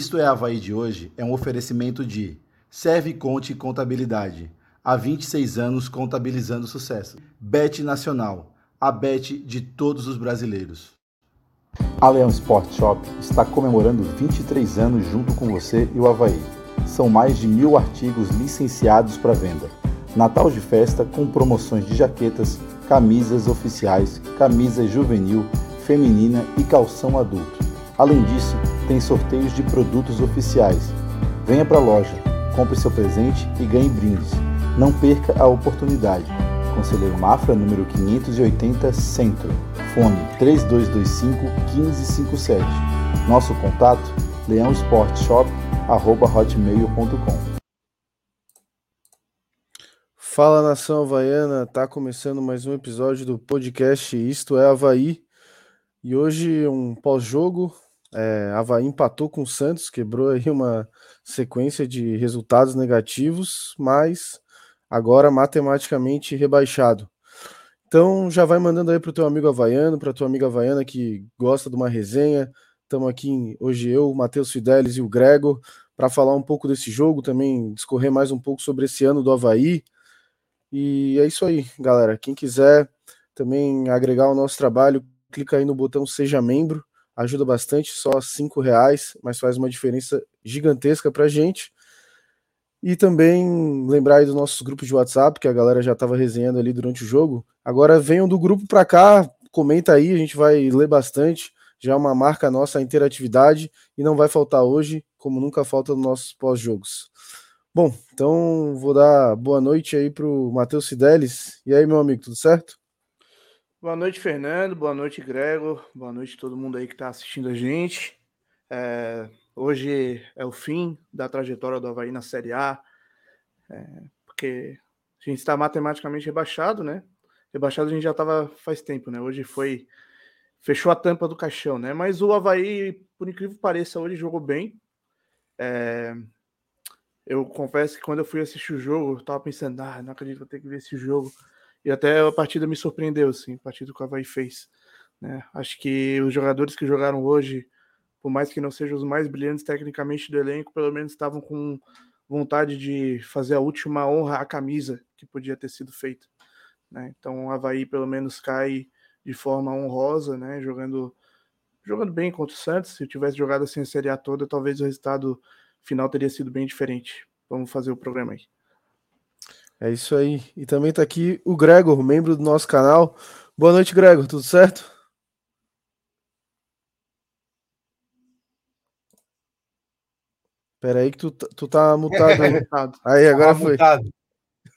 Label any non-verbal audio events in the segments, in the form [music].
Isto é Havaí de hoje é um oferecimento de Serve Conte Contabilidade. Há 26 anos contabilizando sucesso. Bet Nacional, a bet de todos os brasileiros. A Leão Sport Shop está comemorando 23 anos junto com você e o Havaí. São mais de mil artigos licenciados para venda. Natal de festa com promoções de jaquetas, camisas oficiais, camisa juvenil, feminina e calção adulto. Além disso, tem sorteios de produtos oficiais. Venha para a loja, compre seu presente e ganhe brindes. Não perca a oportunidade. Conselheiro Mafra, número 580, Centro. Fone 3225 1557. Nosso contato: leãosportshop@hotmail.com. Fala nação havaiana, tá começando mais um episódio do podcast Isto é Havaí. E hoje um pós-jogo, é, Havaí empatou com o Santos, quebrou aí uma sequência de resultados negativos, mas agora matematicamente rebaixado. Então já vai mandando aí para o teu amigo havaiano, para tua amiga havaiana que gosta de uma resenha. Estamos aqui hoje eu, Matheus Fidelis e o Grego para falar um pouco desse jogo, também discorrer mais um pouco sobre esse ano do Havaí. E é isso aí, galera. Quem quiser também agregar o nosso trabalho, clica aí no botão Seja Membro ajuda bastante, só cinco reais, mas faz uma diferença gigantesca para a gente. E também lembrar aí dos nossos grupos de WhatsApp, que a galera já estava resenhando ali durante o jogo. Agora venham do grupo para cá, comenta aí, a gente vai ler bastante. Já é uma marca nossa a interatividade e não vai faltar hoje, como nunca falta nos nossos pós-jogos. Bom, então vou dar boa noite aí para o Matheus Fidelis. E aí, meu amigo, tudo certo? Boa noite, Fernando. Boa noite, Gregor. Boa noite todo mundo aí que está assistindo a gente. É, hoje é o fim da trajetória do Havaí na Série A, é, porque a gente está matematicamente rebaixado, né? Rebaixado a gente já estava faz tempo, né? Hoje foi. Fechou a tampa do caixão, né? Mas o Havaí, por incrível que pareça, hoje jogou bem. É, eu confesso que quando eu fui assistir o jogo, eu tava pensando, ah, não acredito que vou ter que ver esse jogo. E até a partida me surpreendeu, assim, a partida que o Havaí fez. Né? Acho que os jogadores que jogaram hoje, por mais que não sejam os mais brilhantes tecnicamente do elenco, pelo menos estavam com vontade de fazer a última honra à camisa que podia ter sido feita. Né? Então o Havaí pelo menos cai de forma honrosa, né? jogando, jogando bem contra o Santos. Se tivesse jogado assim a Série A toda, talvez o resultado final teria sido bem diferente. Vamos fazer o programa aí. É isso aí. E também está aqui o Gregor, membro do nosso canal. Boa noite, Gregor. Tudo certo? Pera aí que tu, tu tá mutado aí. [laughs] aí agora foi. Mutado.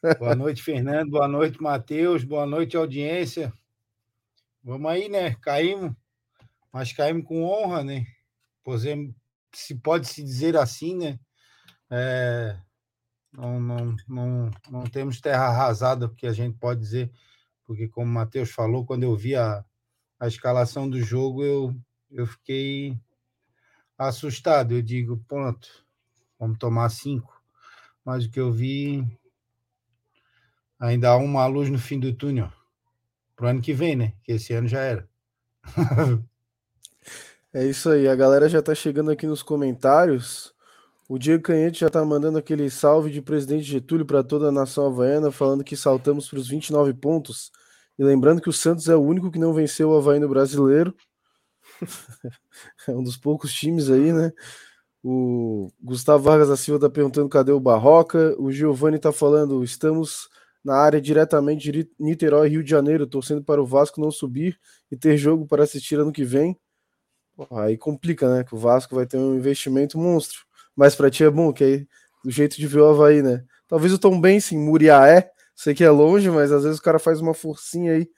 [laughs] Boa noite, Fernando. Boa noite, Matheus. Boa noite, audiência. Vamos aí, né? Caímos, mas caímos com honra, né? Se pode se dizer assim, né? É, não, não, não, não temos terra arrasada, porque a gente pode dizer, porque como o Matheus falou, quando eu vi a, a escalação do jogo, eu, eu fiquei assustado. Eu digo, pronto, vamos tomar cinco. Mas o que eu vi, ainda há uma luz no fim do túnel. Para o ano que vem, né? Que esse ano já era. [laughs] é isso aí. A galera já está chegando aqui nos comentários. O Diego Canhete já está mandando aquele salve de presidente Getúlio para toda a nação havaiana, falando que saltamos para os 29 pontos. E lembrando que o Santos é o único que não venceu o Havaí no brasileiro. [laughs] é um dos poucos times aí, né? O Gustavo Vargas da Silva está perguntando cadê o Barroca. O Giovanni está falando: estamos na área diretamente de Niterói, Rio de Janeiro, torcendo para o Vasco não subir e ter jogo para assistir ano que vem. aí complica, né? Que o Vasco vai ter um investimento monstro mas para ti é bom, que aí do jeito de ver o Havaí, né? Talvez o Tom Benson, Muriaé, sei que é longe, mas às vezes o cara faz uma forcinha aí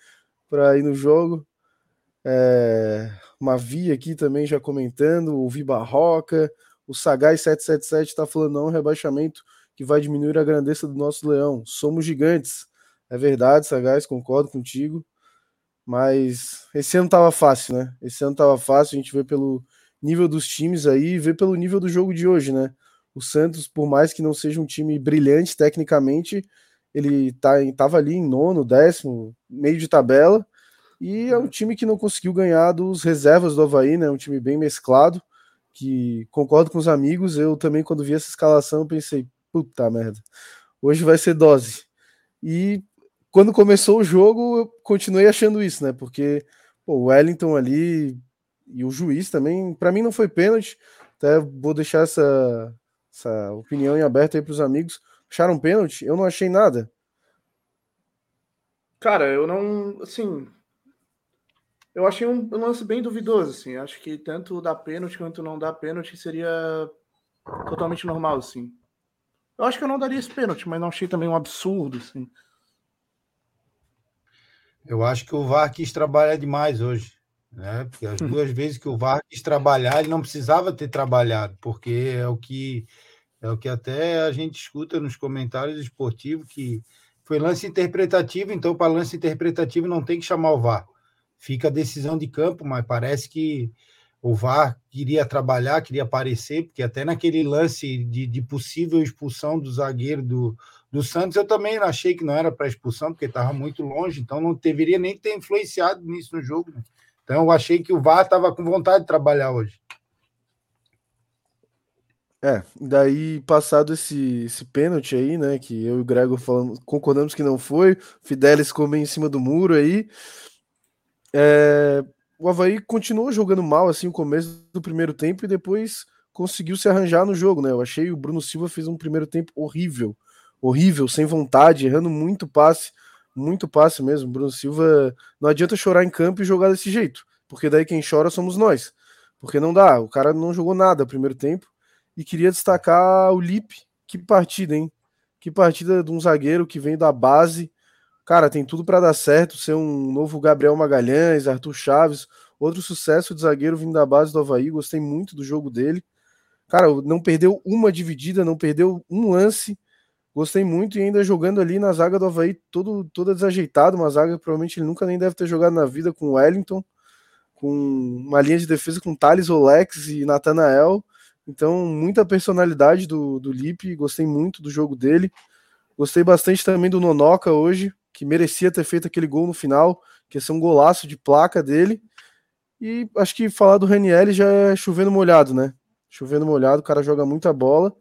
para ir no jogo. É, uma via aqui também já comentando, o Barroca, o Sagaz 777 está falando não, rebaixamento que vai diminuir a grandeza do nosso leão. Somos gigantes. É verdade, Sagaz, concordo contigo. Mas esse ano tava fácil, né? Esse ano tava fácil, a gente vê pelo nível dos times aí e ver pelo nível do jogo de hoje, né? O Santos, por mais que não seja um time brilhante tecnicamente, ele tá, tava ali em nono, décimo, meio de tabela, e é um time que não conseguiu ganhar dos reservas do Havaí, né? Um time bem mesclado, que concordo com os amigos. Eu também, quando vi essa escalação, pensei, puta merda, hoje vai ser dose. E quando começou o jogo, eu continuei achando isso, né? Porque pô, o Wellington ali e o juiz também, para mim não foi pênalti. Até vou deixar essa, essa opinião em aberto aí para os amigos. Acharam pênalti? Eu não achei nada. Cara, eu não. Assim. Eu achei um, um lance bem duvidoso, assim. Acho que tanto dar pênalti quanto não dar pênalti seria totalmente normal, assim. Eu acho que eu não daria esse pênalti, mas não achei também um absurdo, assim. Eu acho que o VAR quis trabalhar demais hoje. Né? Porque as duas vezes que o VAR quis trabalhar, ele não precisava ter trabalhado, porque é o que é o que até a gente escuta nos comentários esportivos que foi lance interpretativo, então para lance interpretativo não tem que chamar o VAR. Fica a decisão de campo, mas parece que o VAR queria trabalhar, queria aparecer, porque até naquele lance de, de possível expulsão do zagueiro do, do Santos, eu também achei que não era para expulsão, porque estava muito longe, então não deveria nem ter influenciado nisso no jogo. Né? Então eu achei que o VAR estava com vontade de trabalhar hoje. É, daí passado esse, esse pênalti aí, né, que eu e o Gregor falamos, concordamos que não foi, Fidelis meio em cima do muro aí, é, o Havaí continuou jogando mal, assim, o começo do primeiro tempo e depois conseguiu se arranjar no jogo, né, eu achei o Bruno Silva fez um primeiro tempo horrível, horrível, sem vontade, errando muito passe, muito passe mesmo, Bruno Silva, não adianta chorar em campo e jogar desse jeito, porque daí quem chora somos nós, porque não dá, o cara não jogou nada no primeiro tempo, e queria destacar o Lipe. Que partida, hein? Que partida de um zagueiro que vem da base. Cara, tem tudo para dar certo, ser um novo Gabriel Magalhães, Arthur Chaves, outro sucesso de zagueiro vindo da base do Havaí. Gostei muito do jogo dele. Cara, não perdeu uma dividida, não perdeu um lance. Gostei muito e ainda jogando ali na zaga do Havaí, todo, toda desajeitada, uma zaga que provavelmente ele nunca nem deve ter jogado na vida com o Wellington, com uma linha de defesa com Thales Olex e Natanael. Então, muita personalidade do, do Lipe, gostei muito do jogo dele. Gostei bastante também do Nonoca hoje, que merecia ter feito aquele gol no final, que ia ser um golaço de placa dele. E acho que falar do Raniel já é chovendo molhado, né? Chovendo molhado, o cara joga muita bola.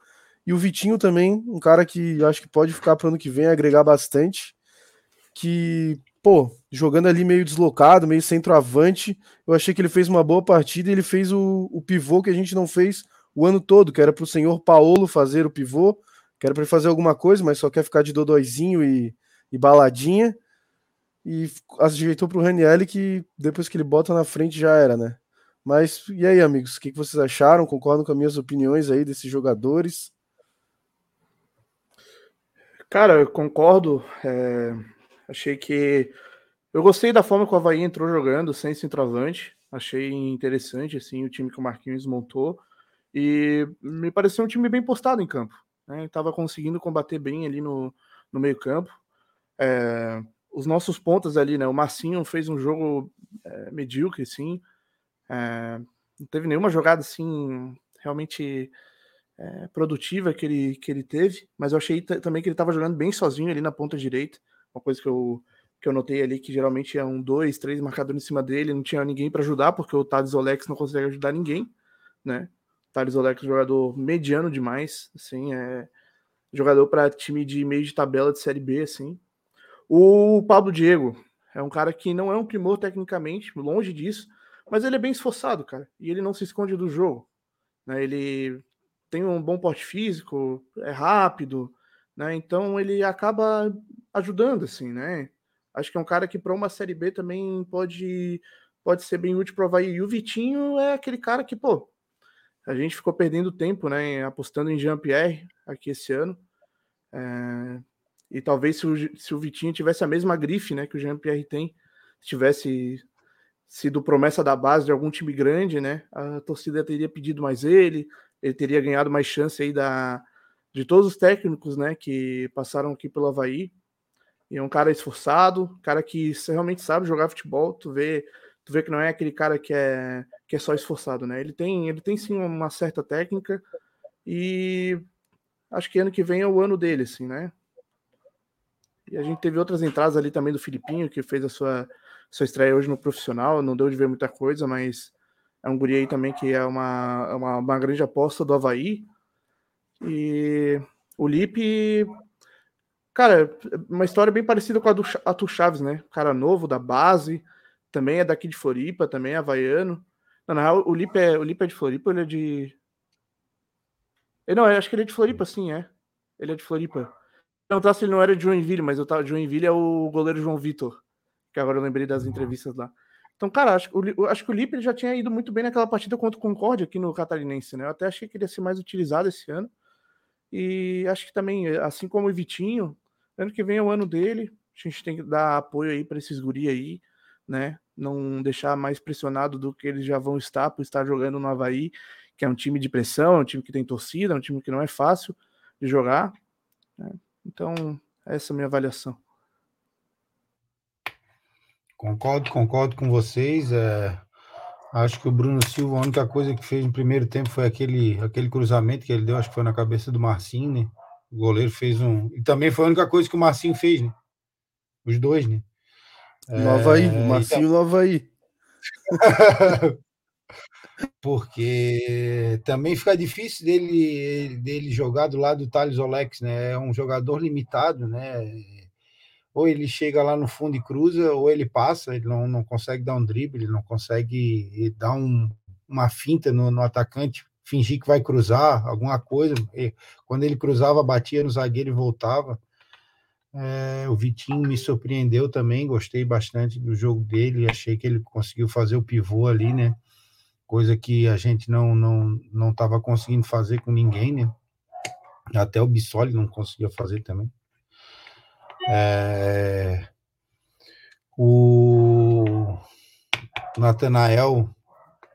E o Vitinho também, um cara que acho que pode ficar para o ano que vem, agregar bastante. Que, pô, jogando ali meio deslocado, meio centroavante, eu achei que ele fez uma boa partida e ele fez o, o pivô que a gente não fez o ano todo, que era para o senhor Paulo fazer o pivô, que era para ele fazer alguma coisa, mas só quer ficar de dodóizinho e, e baladinha. E ajeitou para o Raniel que depois que ele bota na frente já era, né? Mas e aí, amigos, o que, que vocês acharam? Concordam com as minhas opiniões aí desses jogadores? Cara, eu concordo. É... Achei que. Eu gostei da forma que o Havaí entrou jogando, sem centroavante. Achei interessante assim, o time que o Marquinhos montou. E me pareceu um time bem postado em campo. Né? Tava conseguindo combater bem ali no, no meio-campo. É, os nossos pontas ali, né? O Marcinho fez um jogo é, medíocre, sim. É, não teve nenhuma jogada assim realmente é, produtiva que ele, que ele teve, mas eu achei também que ele estava jogando bem sozinho ali na ponta direita. Uma coisa que eu, que eu notei ali que geralmente é um, dois, três marcadores em cima dele, não tinha ninguém para ajudar, porque o Thales Olex não consegue ajudar ninguém, né? Thales Olex é um jogador mediano demais, assim, é jogador para time de meio de tabela de Série B, assim. O Pablo Diego é um cara que não é um primor tecnicamente, longe disso, mas ele é bem esforçado, cara, e ele não se esconde do jogo. Né? Ele tem um bom porte físico, é rápido, né? Então ele acaba ajudando, assim, né? Acho que é um cara que para uma Série B também pode pode ser bem útil para o Havaí. E o Vitinho é aquele cara que, pô, a gente ficou perdendo tempo, né, apostando em Jean-Pierre aqui esse ano. É, e talvez se o, se o Vitinho tivesse a mesma grife, né, que o Jean-Pierre tem, tivesse sido promessa da base de algum time grande, né, a torcida teria pedido mais ele, ele teria ganhado mais chance aí da, de todos os técnicos, né, que passaram aqui pelo Havaí. E é um cara esforçado, cara que realmente sabe jogar futebol. Tu vê tu vê que não é aquele cara que é, que é só esforçado, né? Ele tem, ele tem sim uma certa técnica e acho que ano que vem é o ano dele, assim, né? E a gente teve outras entradas ali também do Filipinho, que fez a sua, sua estreia hoje no profissional, não deu de ver muita coisa, mas É um guri aí também que é uma, é uma, uma grande aposta do Havaí. E o Lipe, cara, uma história bem parecida com a do Atu Chaves, né? Cara novo, da base, também é daqui de Floripa, também é havaiano. Não, na real, o Lipe é, o Lipe é de Floripa ele é de. Não, eu acho que ele é de Floripa, sim, é. Ele é de Floripa. Não, tá se ele não era de Joinville, mas eu tava. Joinville é o goleiro João Vitor. Que agora eu lembrei das entrevistas lá. Então, cara, acho, acho que o Lipe já tinha ido muito bem naquela partida contra o Concorde aqui no Catarinense, né? Eu até achei que ele ia ser mais utilizado esse ano. E acho que também, assim como o Vitinho, ano que vem é o ano dele. A gente tem que dar apoio aí para esses guri aí, né? Não deixar mais pressionado do que eles já vão estar por estar jogando no Havaí, que é um time de pressão, é um time que tem torcida, é um time que não é fácil de jogar. Né? Então, essa é a minha avaliação. Concordo, concordo com vocês. É, acho que o Bruno Silva, a única coisa que fez no primeiro tempo foi aquele, aquele cruzamento que ele deu, acho que foi na cabeça do Marcinho, né? O goleiro fez um. E também foi a única coisa que o Marcinho fez, né? Os dois, né? No Havaí, o Marcinho então... no Havaí. [laughs] Porque também fica difícil dele, dele jogar do lado do Thales Olex, né? É um jogador limitado, né? Ou ele chega lá no fundo e cruza, ou ele passa, ele não, não consegue dar um drible, ele não consegue dar um, uma finta no, no, atacante, fingir que vai cruzar alguma coisa. E quando ele cruzava, batia no zagueiro e voltava. É, o Vitinho me surpreendeu também, gostei bastante do jogo dele, achei que ele conseguiu fazer o pivô ali, né? Coisa que a gente não não não estava conseguindo fazer com ninguém, né? Até o Bissoli não conseguia fazer também. É, o Natanael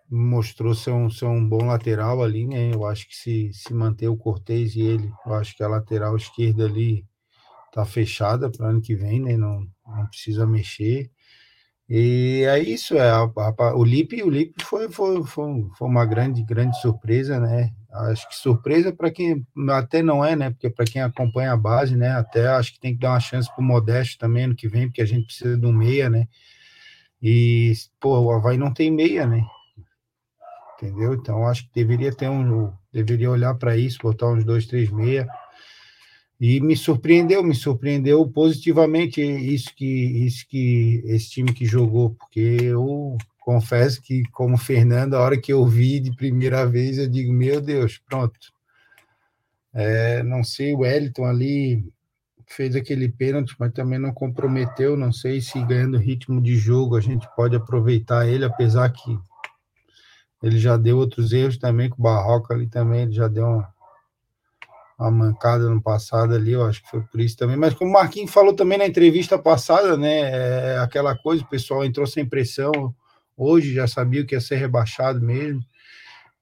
mostrou ser um, ser um bom lateral ali, né? Eu acho que se, se manter o Cortez e ele, eu acho que a lateral esquerda ali tá fechada para ano que vem, né? Não, não precisa mexer. E é isso, é a, a, o Lipe, o Lipe foi, foi, foi, foi uma grande, grande surpresa, né? Acho que surpresa para quem até não é, né? Porque para quem acompanha a base, né? Até acho que tem que dar uma chance para o Modesto também ano que vem, porque a gente precisa de um meia, né? E, pô, o Havaí não tem meia, né? Entendeu? Então acho que deveria ter um. Deveria olhar para isso, botar uns dois, três meia. E me surpreendeu, me surpreendeu positivamente isso que, isso que esse time que jogou, porque eu confesso que, como Fernando, a hora que eu vi de primeira vez, eu digo, meu Deus, pronto. É, não sei, o Wellington ali fez aquele pênalti, mas também não comprometeu. Não sei se ganhando ritmo de jogo a gente pode aproveitar ele, apesar que ele já deu outros erros também, com o Barroca ali também, ele já deu uma, uma mancada no passado ali, eu acho que foi por isso também. Mas como o Marquinhos falou também na entrevista passada, né? É aquela coisa, o pessoal entrou sem pressão, hoje já sabia que ia ser rebaixado mesmo.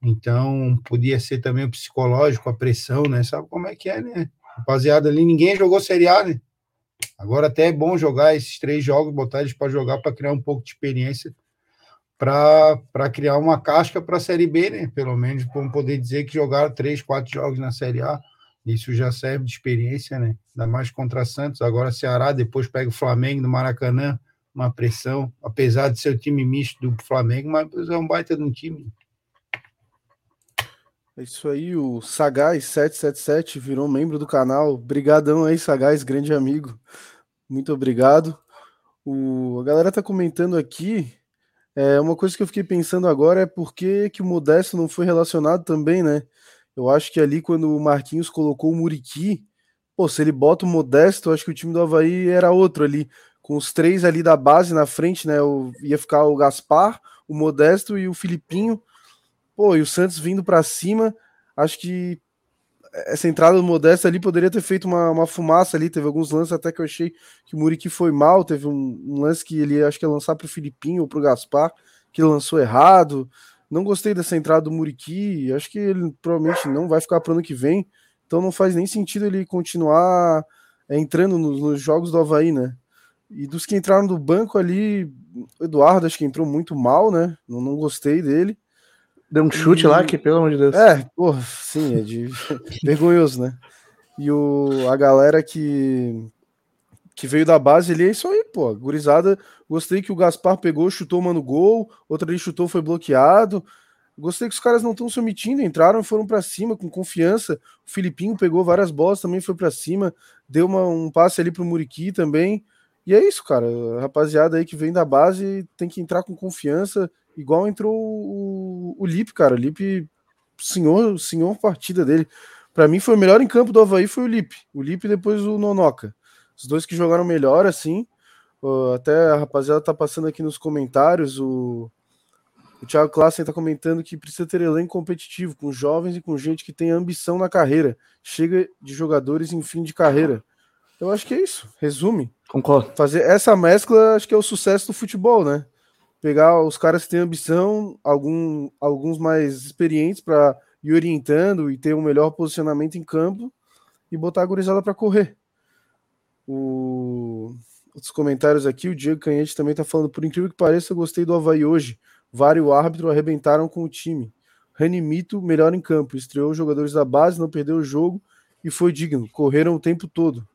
Então, podia ser também o psicológico, a pressão, né? Sabe como é que é, né? Rapaziada ali, ninguém jogou Série A, né? Agora até é bom jogar esses três jogos, botar eles para jogar para criar um pouco de experiência, para criar uma casca para a Série B, né? Pelo menos, vamos poder dizer que jogaram três, quatro jogos na Série A isso já serve de experiência, né? Ainda mais contra Santos. Agora Ceará, depois pega o Flamengo no Maracanã, uma pressão, apesar de ser o time misto do Flamengo, mas é um baita de um time. É isso aí, o Sagaz777 virou membro do canal. Obrigadão aí, Sagaz, grande amigo. Muito obrigado. O, a galera tá comentando aqui. É, uma coisa que eu fiquei pensando agora é por que, que o Modesto não foi relacionado também, né? Eu acho que ali, quando o Marquinhos colocou o Muriqui, pô, se ele bota o Modesto, eu acho que o time do Havaí era outro ali. Com os três ali da base na frente, né? Eu ia ficar o Gaspar, o Modesto e o Filipinho. Pô, e o Santos vindo para cima. Acho que essa entrada do Modesto ali poderia ter feito uma, uma fumaça ali. Teve alguns lances até que eu achei que o Muriqui foi mal. Teve um, um lance que ele acho que ia lançar para o Filipinho ou para o Gaspar, que lançou errado. Não gostei dessa entrada do Muriqui. Acho que ele provavelmente não vai ficar para o ano que vem. Então não faz nem sentido ele continuar é, entrando nos, nos, jogos do Havaí, né? E dos que entraram do banco ali, o Eduardo acho que entrou muito mal, né? Não, não gostei dele. Deu um chute e... lá que, pelo amor de Deus. É, porra, sim, é de [laughs] vergonhoso, né? E o, a galera que que veio da base ele é isso aí, pô. Gurizada, gostei que o Gaspar pegou, chutou, mano, gol, outra ali chutou, foi bloqueado. Gostei que os caras não estão se omitindo, entraram e foram para cima com confiança. O Filipinho pegou várias bolas, também foi para cima, deu uma, um passe ali pro Muriqui também. E é isso, cara. rapaziada aí que vem da base tem que entrar com confiança, igual entrou o, o Lipe, cara. Lipe, senhor, senhor partida dele. Para mim foi o melhor em campo do Havaí foi o Lipe. O Lipe depois o Nonoca. Os dois que jogaram melhor, assim. Até a rapaziada tá passando aqui nos comentários. O o Thiago Klassen está comentando que precisa ter elenco competitivo, com jovens e com gente que tem ambição na carreira. Chega de jogadores em fim de carreira. Eu acho que é isso. Resume. Concordo. Fazer essa mescla, acho que é o sucesso do futebol, né? Pegar os caras que têm ambição, algum, alguns mais experientes para ir orientando e ter um melhor posicionamento em campo e botar a gurizada para correr. O... Outros comentários aqui, o Diego Canhete também está falando, por incrível que pareça, eu gostei do Havaí hoje. Vários árbitros arrebentaram com o time. Ranimito, melhor em campo, estreou os jogadores da base, não perdeu o jogo e foi digno. Correram o tempo todo.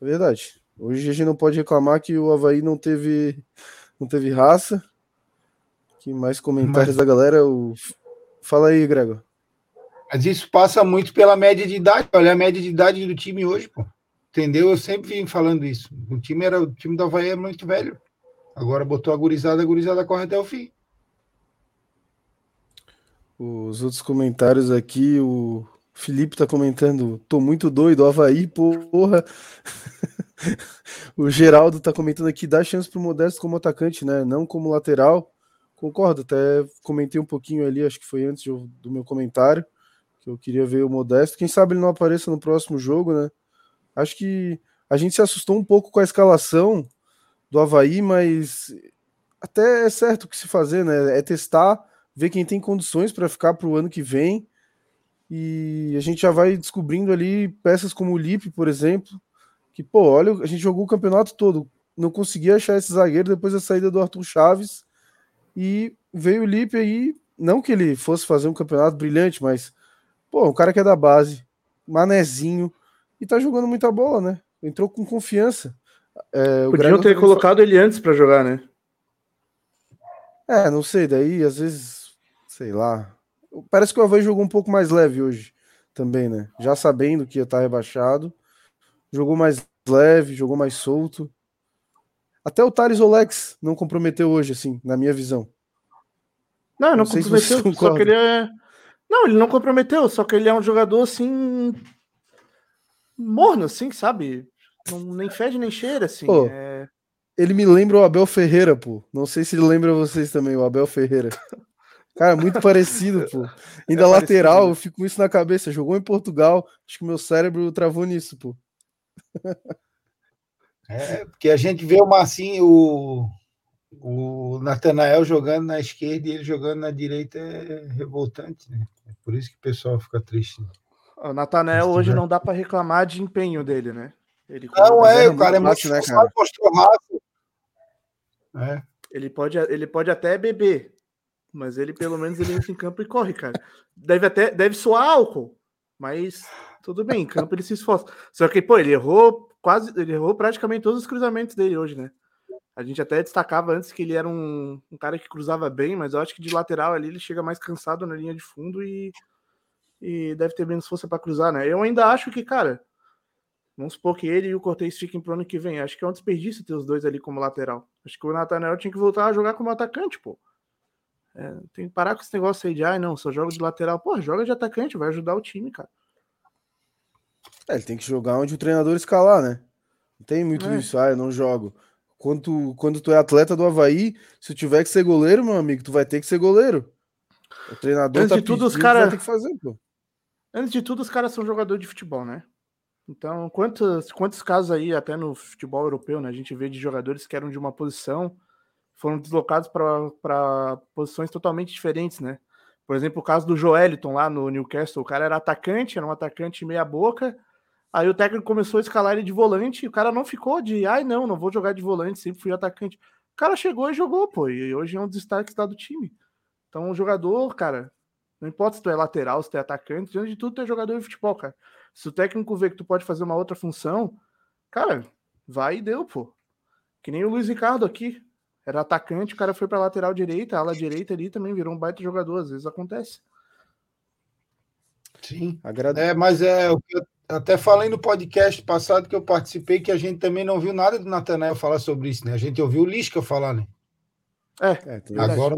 É verdade. Hoje a gente não pode reclamar que o Havaí não teve, não teve raça. Que mais comentários Mas... da galera? O... Fala aí, Gregor. Mas isso passa muito pela média de idade. Olha a média de idade do time hoje, pô. Entendeu? Eu sempre vim falando isso. O time era o time do Havaí é muito velho. Agora botou a gurizada, a gurizada corre até o fim. Os outros comentários aqui, o Felipe tá comentando, tô muito doido, Havaí, porra. [laughs] o Geraldo tá comentando aqui, dá chance pro Modesto como atacante, né? Não como lateral. Concordo, até comentei um pouquinho ali, acho que foi antes do meu comentário, que eu queria ver o Modesto. Quem sabe ele não apareça no próximo jogo, né? Acho que a gente se assustou um pouco com a escalação do Havaí, mas até é certo o que se fazer, né? É testar ver quem tem condições para ficar para o ano que vem. E a gente já vai descobrindo ali peças como o Lipe, por exemplo, que, pô, olha, a gente jogou o campeonato todo, não conseguia achar esse zagueiro depois da saída do Arthur Chaves. E veio o Lipe aí, não que ele fosse fazer um campeonato brilhante, mas, pô, um cara que é da base, manezinho, e tá jogando muita bola, né? Entrou com confiança. É, Podiam ter colocado ele antes para jogar, né? É, não sei, daí às vezes sei lá. Parece que o Havaí jogou um pouco mais leve hoje também, né? Já sabendo que ia estar rebaixado. Jogou mais leve, jogou mais solto. Até o Thales Olex não comprometeu hoje, assim, na minha visão. Não, não, não comprometeu, se só que ele é... Não, ele não comprometeu, só que ele é um jogador, assim... Morno, assim, sabe? Não, nem fede nem cheira, assim. Pô, é... Ele me lembra o Abel Ferreira, pô. Não sei se ele lembra vocês também, o Abel Ferreira. Cara, muito parecido, pô. [laughs] Ainda é lateral, parecido. eu fico com isso na cabeça. Jogou em Portugal, acho que meu cérebro travou nisso, pô. É, porque a gente vê o Marcinho, o, o Natanael jogando na esquerda e ele jogando na direita é revoltante, né? É por isso que o pessoal fica triste. O Natanael hoje não dá para reclamar de empenho dele, né? Ele não é, o cara é muito né, cara? mostrou. É. Ele pode, ele pode até beber, mas ele, pelo menos, ele entra em campo e corre, cara. Deve até deve soar álcool, mas tudo bem, em campo ele se esforça. Só que, pô, ele errou quase, ele errou praticamente todos os cruzamentos dele hoje, né? A gente até destacava antes que ele era um, um cara que cruzava bem, mas eu acho que de lateral ali ele chega mais cansado na linha de fundo e, e deve ter menos força para cruzar, né? Eu ainda acho que, cara, vamos supor que ele e o Cortez fiquem pro ano que vem. Acho que é um desperdício ter os dois ali como lateral. Acho que o Nathaniel tinha que voltar a jogar como atacante, pô. É, tem que parar com esse negócio aí de, ah, não, só joga de lateral. Pô, joga de atacante, vai ajudar o time, cara. É, ele tem que jogar onde o treinador escalar, né? Não tem muito é. isso, ah, eu não jogo. Quando tu, quando tu é atleta do Havaí, se tu tiver que ser goleiro, meu amigo, tu vai ter que ser goleiro. O treinador Antes tá de tudo, os cara... vai ter que fazer, pô. Antes de tudo, os caras são jogadores de futebol, né? Então, quantos, quantos casos aí, até no futebol europeu, né? A gente vê de jogadores que eram de uma posição foram deslocados para posições totalmente diferentes, né? Por exemplo, o caso do Joeliton lá no Newcastle, o cara era atacante, era um atacante meia boca, aí o técnico começou a escalar ele de volante, e o cara não ficou de, ai não, não vou jogar de volante, sempre fui atacante. O cara chegou e jogou, pô, e hoje é um dos destaques do time. Então, o jogador, cara, não importa se tu é lateral, se tu é atacante, diante de tudo tu é jogador de futebol, cara. Se o técnico vê que tu pode fazer uma outra função, cara, vai e deu, pô. Que nem o Luiz Ricardo aqui. Era atacante, o cara foi pra lateral direita, a ala direita ali também virou um baita jogador, às vezes acontece. Sim. Agrade... É, mas é o que eu até falei no podcast passado que eu participei que a gente também não viu nada do Natanael falar sobre isso, né? A gente ouviu o Lisca falar, né? É, é agora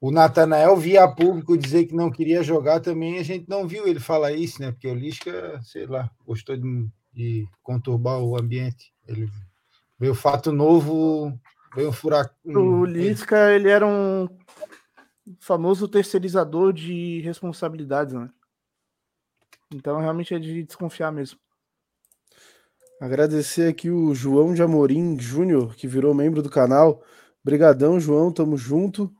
o Natanael via público dizer que não queria jogar também, a gente não viu ele falar isso, né? Porque o Lisca, sei lá, gostou de, de conturbar o ambiente. Ele veio fato novo, veio um furacão. O Lisca, ele era um famoso terceirizador de responsabilidades, né? Então realmente é de desconfiar mesmo. Agradecer aqui o João de Amorim Júnior, que virou membro do canal. Brigadão, João, tamo junto.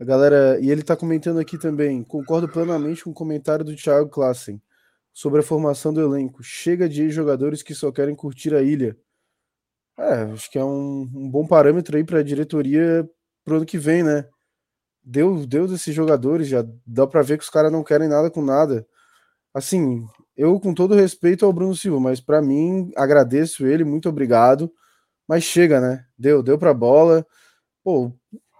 A galera, e ele tá comentando aqui também, concordo plenamente com o comentário do Thiago Klassen sobre a formação do elenco. Chega de jogadores que só querem curtir a ilha. É, acho que é um, um bom parâmetro aí para a diretoria pro ano que vem, né? Deu, deu desses jogadores, já dá para ver que os caras não querem nada com nada. Assim, eu com todo respeito ao Bruno Silva, mas para mim agradeço ele, muito obrigado. Mas chega, né? Deu, deu para bola. Pô,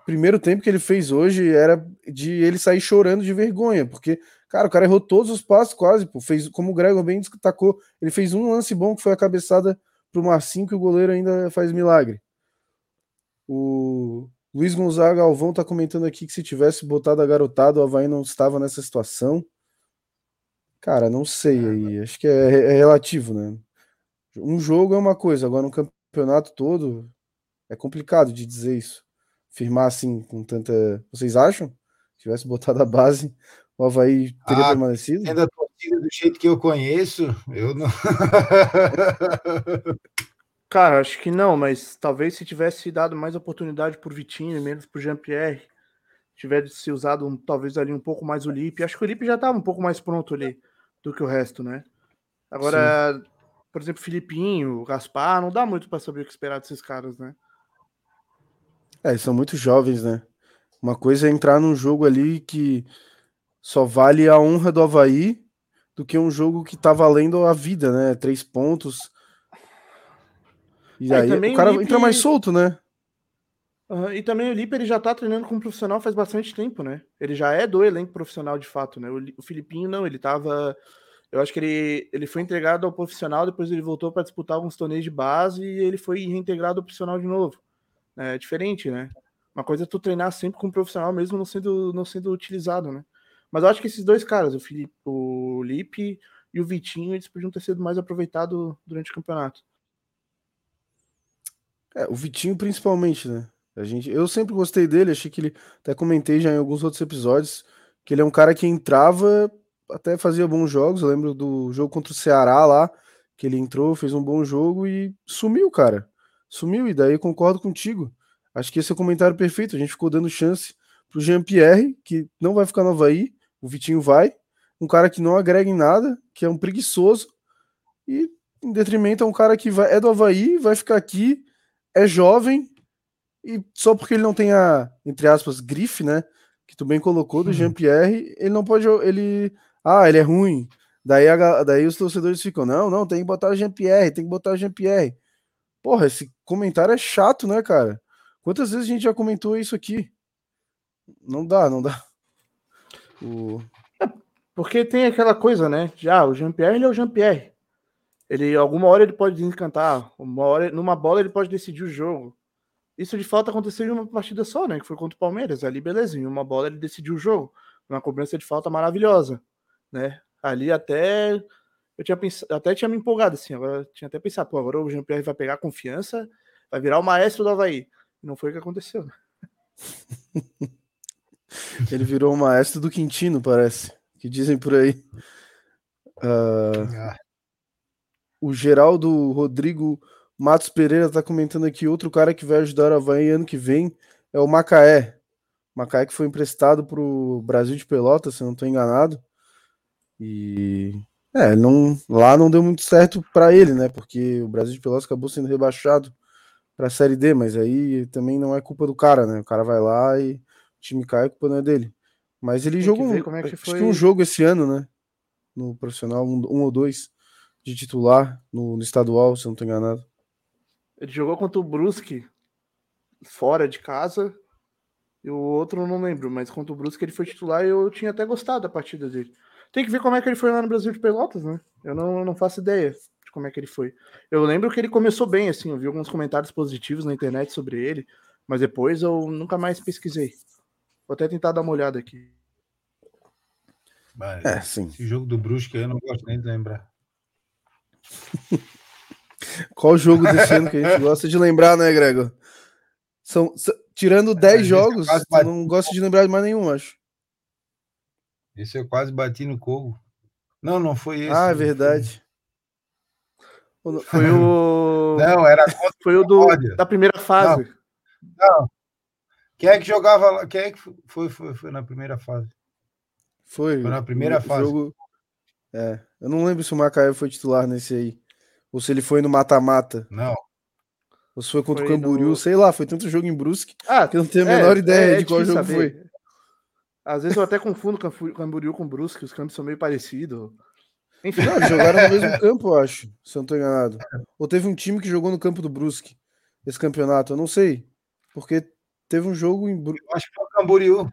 primeiro tempo que ele fez hoje era de ele sair chorando de vergonha, porque, cara, o cara errou todos os passos quase, pô, fez, como o Gregor bem destacou, ele fez um lance bom que foi a cabeçada pro Marcinho, que o goleiro ainda faz milagre. O Luiz Gonzaga Alvão tá comentando aqui que se tivesse botado a garotada, o Havaí não estava nessa situação. Cara, não sei aí, acho que é, é relativo, né? Um jogo é uma coisa, agora um campeonato todo é complicado de dizer isso firmar assim com tanta. Vocês acham? Se tivesse botado a base, o Havaí teria ah, permanecido? Sendo a torcida do jeito que eu conheço, eu não. [laughs] Cara, acho que não, mas talvez se tivesse dado mais oportunidade por Vitinho e menos por Jean-Pierre, tivesse usado um, talvez ali um pouco mais o Lipe. Acho que o Lipe já estava um pouco mais pronto ali do que o resto, né? Agora, Sim. por exemplo, Filipinho, Gaspar, não dá muito para saber o que esperar desses caras, né? É, eles são muito jovens, né? Uma coisa é entrar num jogo ali que só vale a honra do Havaí do que um jogo que tá valendo a vida, né? Três pontos. E é, aí o cara Lipe... entra mais solto, né? E também o Lipe ele já tá treinando como profissional faz bastante tempo, né? Ele já é do elenco profissional de fato, né? O, o Filipinho não, ele tava. Eu acho que ele, ele foi entregado ao profissional, depois ele voltou para disputar alguns torneios de base e ele foi reintegrado ao profissional de novo é diferente, né? Uma coisa é tu treinar sempre com um profissional mesmo não sendo, não sendo utilizado, né? Mas eu acho que esses dois caras, o Felipe, o Lipe e o Vitinho, eles podiam ter sido mais aproveitados durante o campeonato. É, o Vitinho principalmente, né? A gente, eu sempre gostei dele, achei que ele, até comentei já em alguns outros episódios, que ele é um cara que entrava, até fazia bons jogos, eu lembro do jogo contra o Ceará lá, que ele entrou, fez um bom jogo e sumiu, cara sumiu, e daí concordo contigo. Acho que esse é o comentário perfeito. A gente ficou dando chance pro Jean-Pierre, que não vai ficar no Havaí, o Vitinho vai, um cara que não agrega em nada, que é um preguiçoso, e em detrimento a um cara que vai, é do Havaí, vai ficar aqui, é jovem, e só porque ele não tem a, entre aspas, grife, né? Que tu bem colocou do Jean-Pierre, ele não pode. Ele. Ah, ele é ruim. Daí, a, daí os torcedores ficam, não, não, tem que botar o Jean-Pierre, tem que botar o Jean-Pierre. Porra, esse comentário é chato, né, cara? Quantas vezes a gente já comentou isso aqui? Não dá, não dá. O... É, porque tem aquela coisa, né? Já, ah, o Jean-Pierre ele é o Jean-Pierre. Ele, alguma hora ele pode desencantar, uma hora, numa bola ele pode decidir o jogo. Isso de falta aconteceu em uma partida só, né? Que foi contra o Palmeiras. Ali, beleza, em uma bola ele decidiu o jogo. Uma cobrança de falta maravilhosa, né? Ali até eu tinha pensado, até tinha me empolgado assim, agora tinha até pensado, pô, agora o Jean-Pierre vai pegar confiança, vai virar o maestro do Havaí. Não foi o que aconteceu. Né? [laughs] Ele virou o maestro do Quintino, parece. Que dizem por aí. Uh, o Geraldo Rodrigo Matos Pereira tá comentando aqui outro cara que vai ajudar o Havaí ano que vem é o Macaé. Macaé que foi emprestado para o Brasil de Pelotas, se não estou enganado. E é, não, lá não deu muito certo para ele, né? Porque o Brasil de Pelotas acabou sendo rebaixado para a Série D, mas aí também não é culpa do cara, né? O cara vai lá e o time cai, a culpa não é dele. Mas ele Tem jogou um, é acho foi... que um jogo esse ano, né? No profissional, um, um, ou dois. de titular no, no estadual, se não tô enganado. Ele jogou contra o Brusque fora de casa. E o outro eu não lembro, mas contra o Brusque ele foi titular e eu tinha até gostado da partida dele. Tem que ver como é que ele foi lá no Brasil de Pelotas, né? Eu não, não faço ideia de como é que ele foi. Eu lembro que ele começou bem, assim, eu vi alguns comentários positivos na internet sobre ele, mas depois eu nunca mais pesquisei. Vou até tentar dar uma olhada aqui. Mas, É, sim. Esse jogo do Brusque eu não gosto nem de lembrar. [laughs] Qual jogo desse ano que a gente gosta de lembrar, né, Gregor? São, tirando 10 esse jogos, não gosto de lembrar de mais nenhum, acho. Esse eu quase bati no cogo. Não, não foi esse. ah, é não foi- verdade. Não- Foi o. [laughs] Não, era contra Foi o do, da primeira fase. Quem é que jogava lá? Quem é que foi, foi, foi na primeira fase? Foi. Foi na primeira o fase. Jogo... É, eu não lembro se o Macaé foi titular nesse aí. Ou se ele foi no mata-mata. Não. Ou se foi contra Foi o Camboriu, no- sei lá, foi tanto jogo em Brusque Ah, que eu não tenho a menor ideia de qual jogo saber. foi. Às vezes eu até confundo Camboriú com Brusque, os campos são meio parecidos. Enfim, Não, eles jogaram no mesmo campo, eu acho, se eu não tô enganado. Ou teve um time que jogou no campo do Brusque, esse campeonato, eu não sei. Porque teve um jogo em Bru... Eu acho que foi o Camboriú.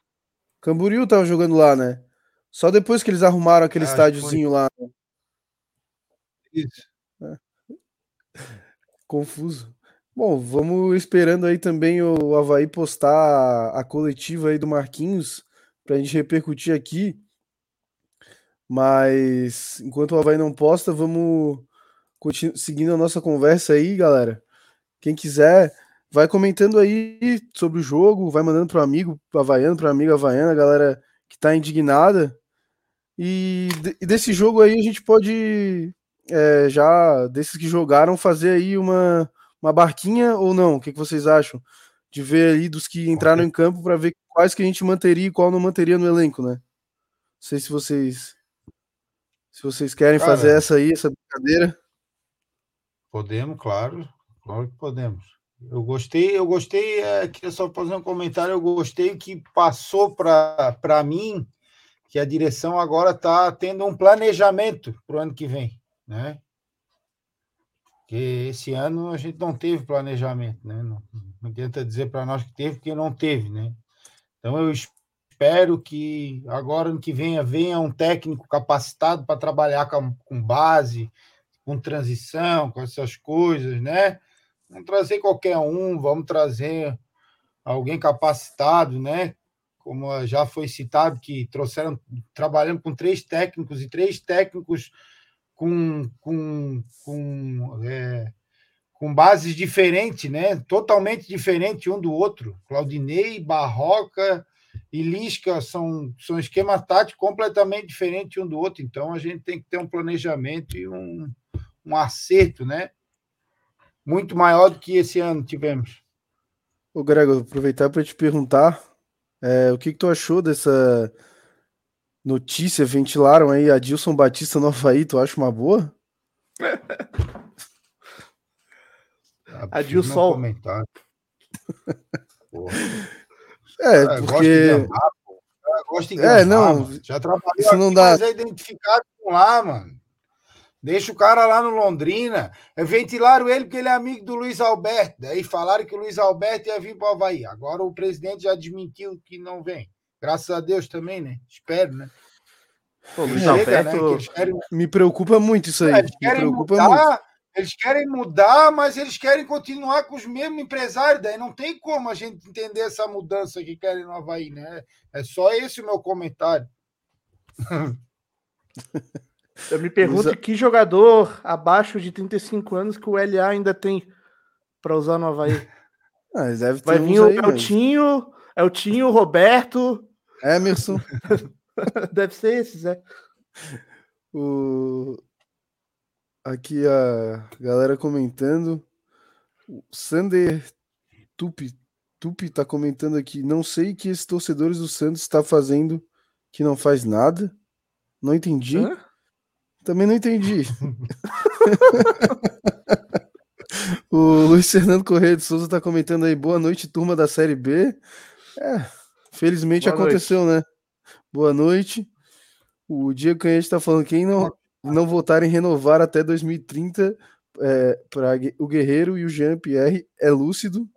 Camboriú tava jogando lá, né? Só depois que eles arrumaram aquele que estádiozinho lá. Isso. Confuso. Bom, vamos esperando aí também o Havaí postar a, a coletiva aí do Marquinhos pra gente repercutir aqui. Mas enquanto o Havaí não posta, vamos seguindo a nossa conversa aí, galera. Quem quiser, vai comentando aí sobre o jogo, vai mandando pro amigo havaiano, pro amigo havaiana, a galera que tá indignada. E, e desse jogo aí a gente pode é, já desses que jogaram fazer aí uma, uma barquinha ou não? O que, que vocês acham? De ver aí dos que entraram em campo para ver quais que a gente manteria e qual não manteria no elenco, né? Não sei se vocês se vocês querem Cara, fazer essa aí, essa brincadeira. Podemos, claro. Claro que podemos. Eu gostei, eu gostei, é, queria só fazer um comentário, eu gostei que passou para mim que a direção agora está tendo um planejamento para o ano que vem, né? Porque esse ano a gente não teve planejamento, né? Não, não adianta dizer para nós que teve, porque não teve, né? Então eu espero que agora ano que venha venha um técnico capacitado para trabalhar com, com base, com transição, com essas coisas, né? Não trazer qualquer um, vamos trazer alguém capacitado, né? Como já foi citado, que trouxeram, trabalhando com três técnicos e três técnicos com, com, com, é, com bases diferentes, né? Totalmente diferentes um do outro. Claudinei, Barroca e Lisca são, são esquemas táticos completamente diferentes um do outro. Então a gente tem que ter um planejamento e um, um acerto, né? Muito maior do que esse ano tivemos. Ô, Grego, aproveitar para te perguntar é, o que, que tu achou dessa notícia? Ventilaram aí a Dilson Batista no Havaí, tu acha uma boa? [laughs] Sol. comentário. [laughs] Pô, É, de porque. gosta de É, não, mano. Já trabalhou isso aqui, não dá. mas é identificado com lá, mano. Deixa o cara lá no Londrina. É, Ventilaram ele porque ele é amigo do Luiz Alberto. Daí falaram que o Luiz Alberto ia vir para o Havaí. Agora o presidente já desmentiu que não vem. Graças a Deus também, né? Espero, né? Pô, Luiz Chega, né? Alberto, Que eles querem Me preocupa muito isso aí. É, Eles Me querem preocupa muito. mudar, eles querem mudar, mas eles querem continuar com os mesmos empresários. Daí não tem como a gente entender essa mudança que querem no Havaí, né? É só esse o meu comentário. eu me pergunto Luiz- que jogador abaixo de 35 anos que o LA ainda tem para usar no Havaí. [laughs] Ah, devem ter Vai vir o Eltinho, Eltinho, Roberto. Emerson. [laughs] Deve ser esses, é. O... Aqui a galera comentando. O Sander Tupi, Tupi tá comentando aqui. Não sei o que esses torcedores do Santos está fazendo que não faz nada. Não entendi. Hã? Também não entendi. [laughs] [laughs] o Luiz Fernando Correia de Souza tá comentando aí. Boa noite, turma da Série B. É, felizmente Boa noite. aconteceu, né? Boa noite. O Diego Canhete tá falando quem não, não votarem renovar até 2030 é, para o Guerreiro e o Jean-Pierre é lúcido.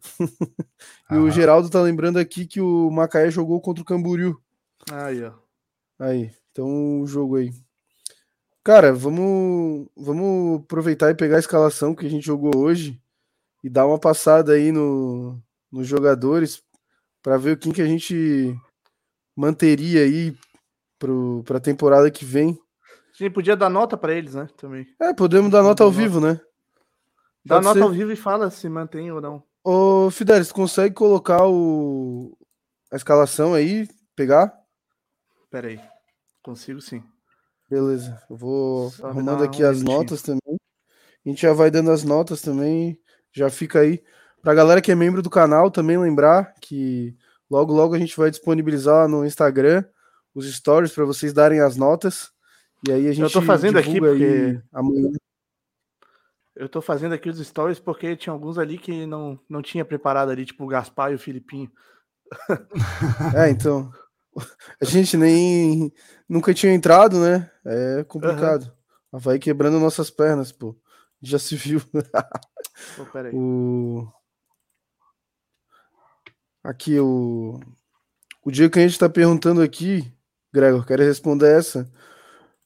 [laughs] e o Geraldo tá lembrando aqui que o Macaé jogou contra o Camboriú. Aí, ó. Aí, então o jogo aí. Cara, vamos, vamos aproveitar e pegar a escalação que a gente jogou hoje e dar uma passada aí no, nos jogadores para ver o que, que a gente manteria aí para a temporada que vem. A gente podia dar nota para eles, né? Também. É, podemos dar nota ao vivo, né? Dá nota ser... ao vivo e fala se mantém ou não. Ô, Fidelis, consegue colocar o... a escalação aí? Pegar? Pera aí. Consigo sim. Beleza. Eu vou Só arrumando aqui um as minutinho. notas também. A gente já vai dando as notas também. Já fica aí. Pra galera que é membro do canal, também lembrar que logo, logo a gente vai disponibilizar no Instagram os stories para vocês darem as notas. E aí a gente. Eu tô fazendo aqui porque. Amanhã. Eu tô fazendo aqui os stories porque tinha alguns ali que não, não tinha preparado ali, tipo o Gaspar e o Filipinho. [laughs] É, então. A gente nem nunca tinha entrado, né? É complicado. Uhum. Vai quebrando nossas pernas, pô. Já se viu. Pô, [laughs] o... Aqui o. O dia que a gente tá perguntando aqui, Gregor, quero responder essa.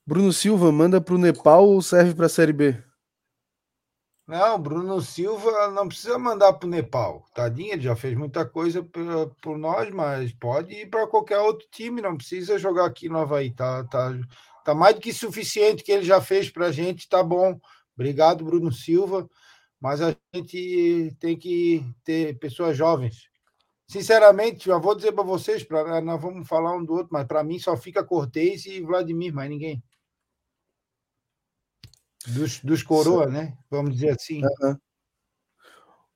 Bruno Silva manda para o Nepal ou serve para a Série B? Não, Bruno Silva não precisa mandar para o Nepal. Tadinho, ele já fez muita coisa por, por nós, mas pode ir para qualquer outro time, não precisa jogar aqui no Havaí. Tá, tá, tá mais do que suficiente que ele já fez para a gente, tá bom. Obrigado, Bruno Silva. Mas a gente tem que ter pessoas jovens. Sinceramente, já vou dizer para vocês, pra, nós vamos falar um do outro, mas para mim só fica Cortez e Vladimir, mais ninguém. Dos, dos coroa, né? Vamos dizer assim. Uhum.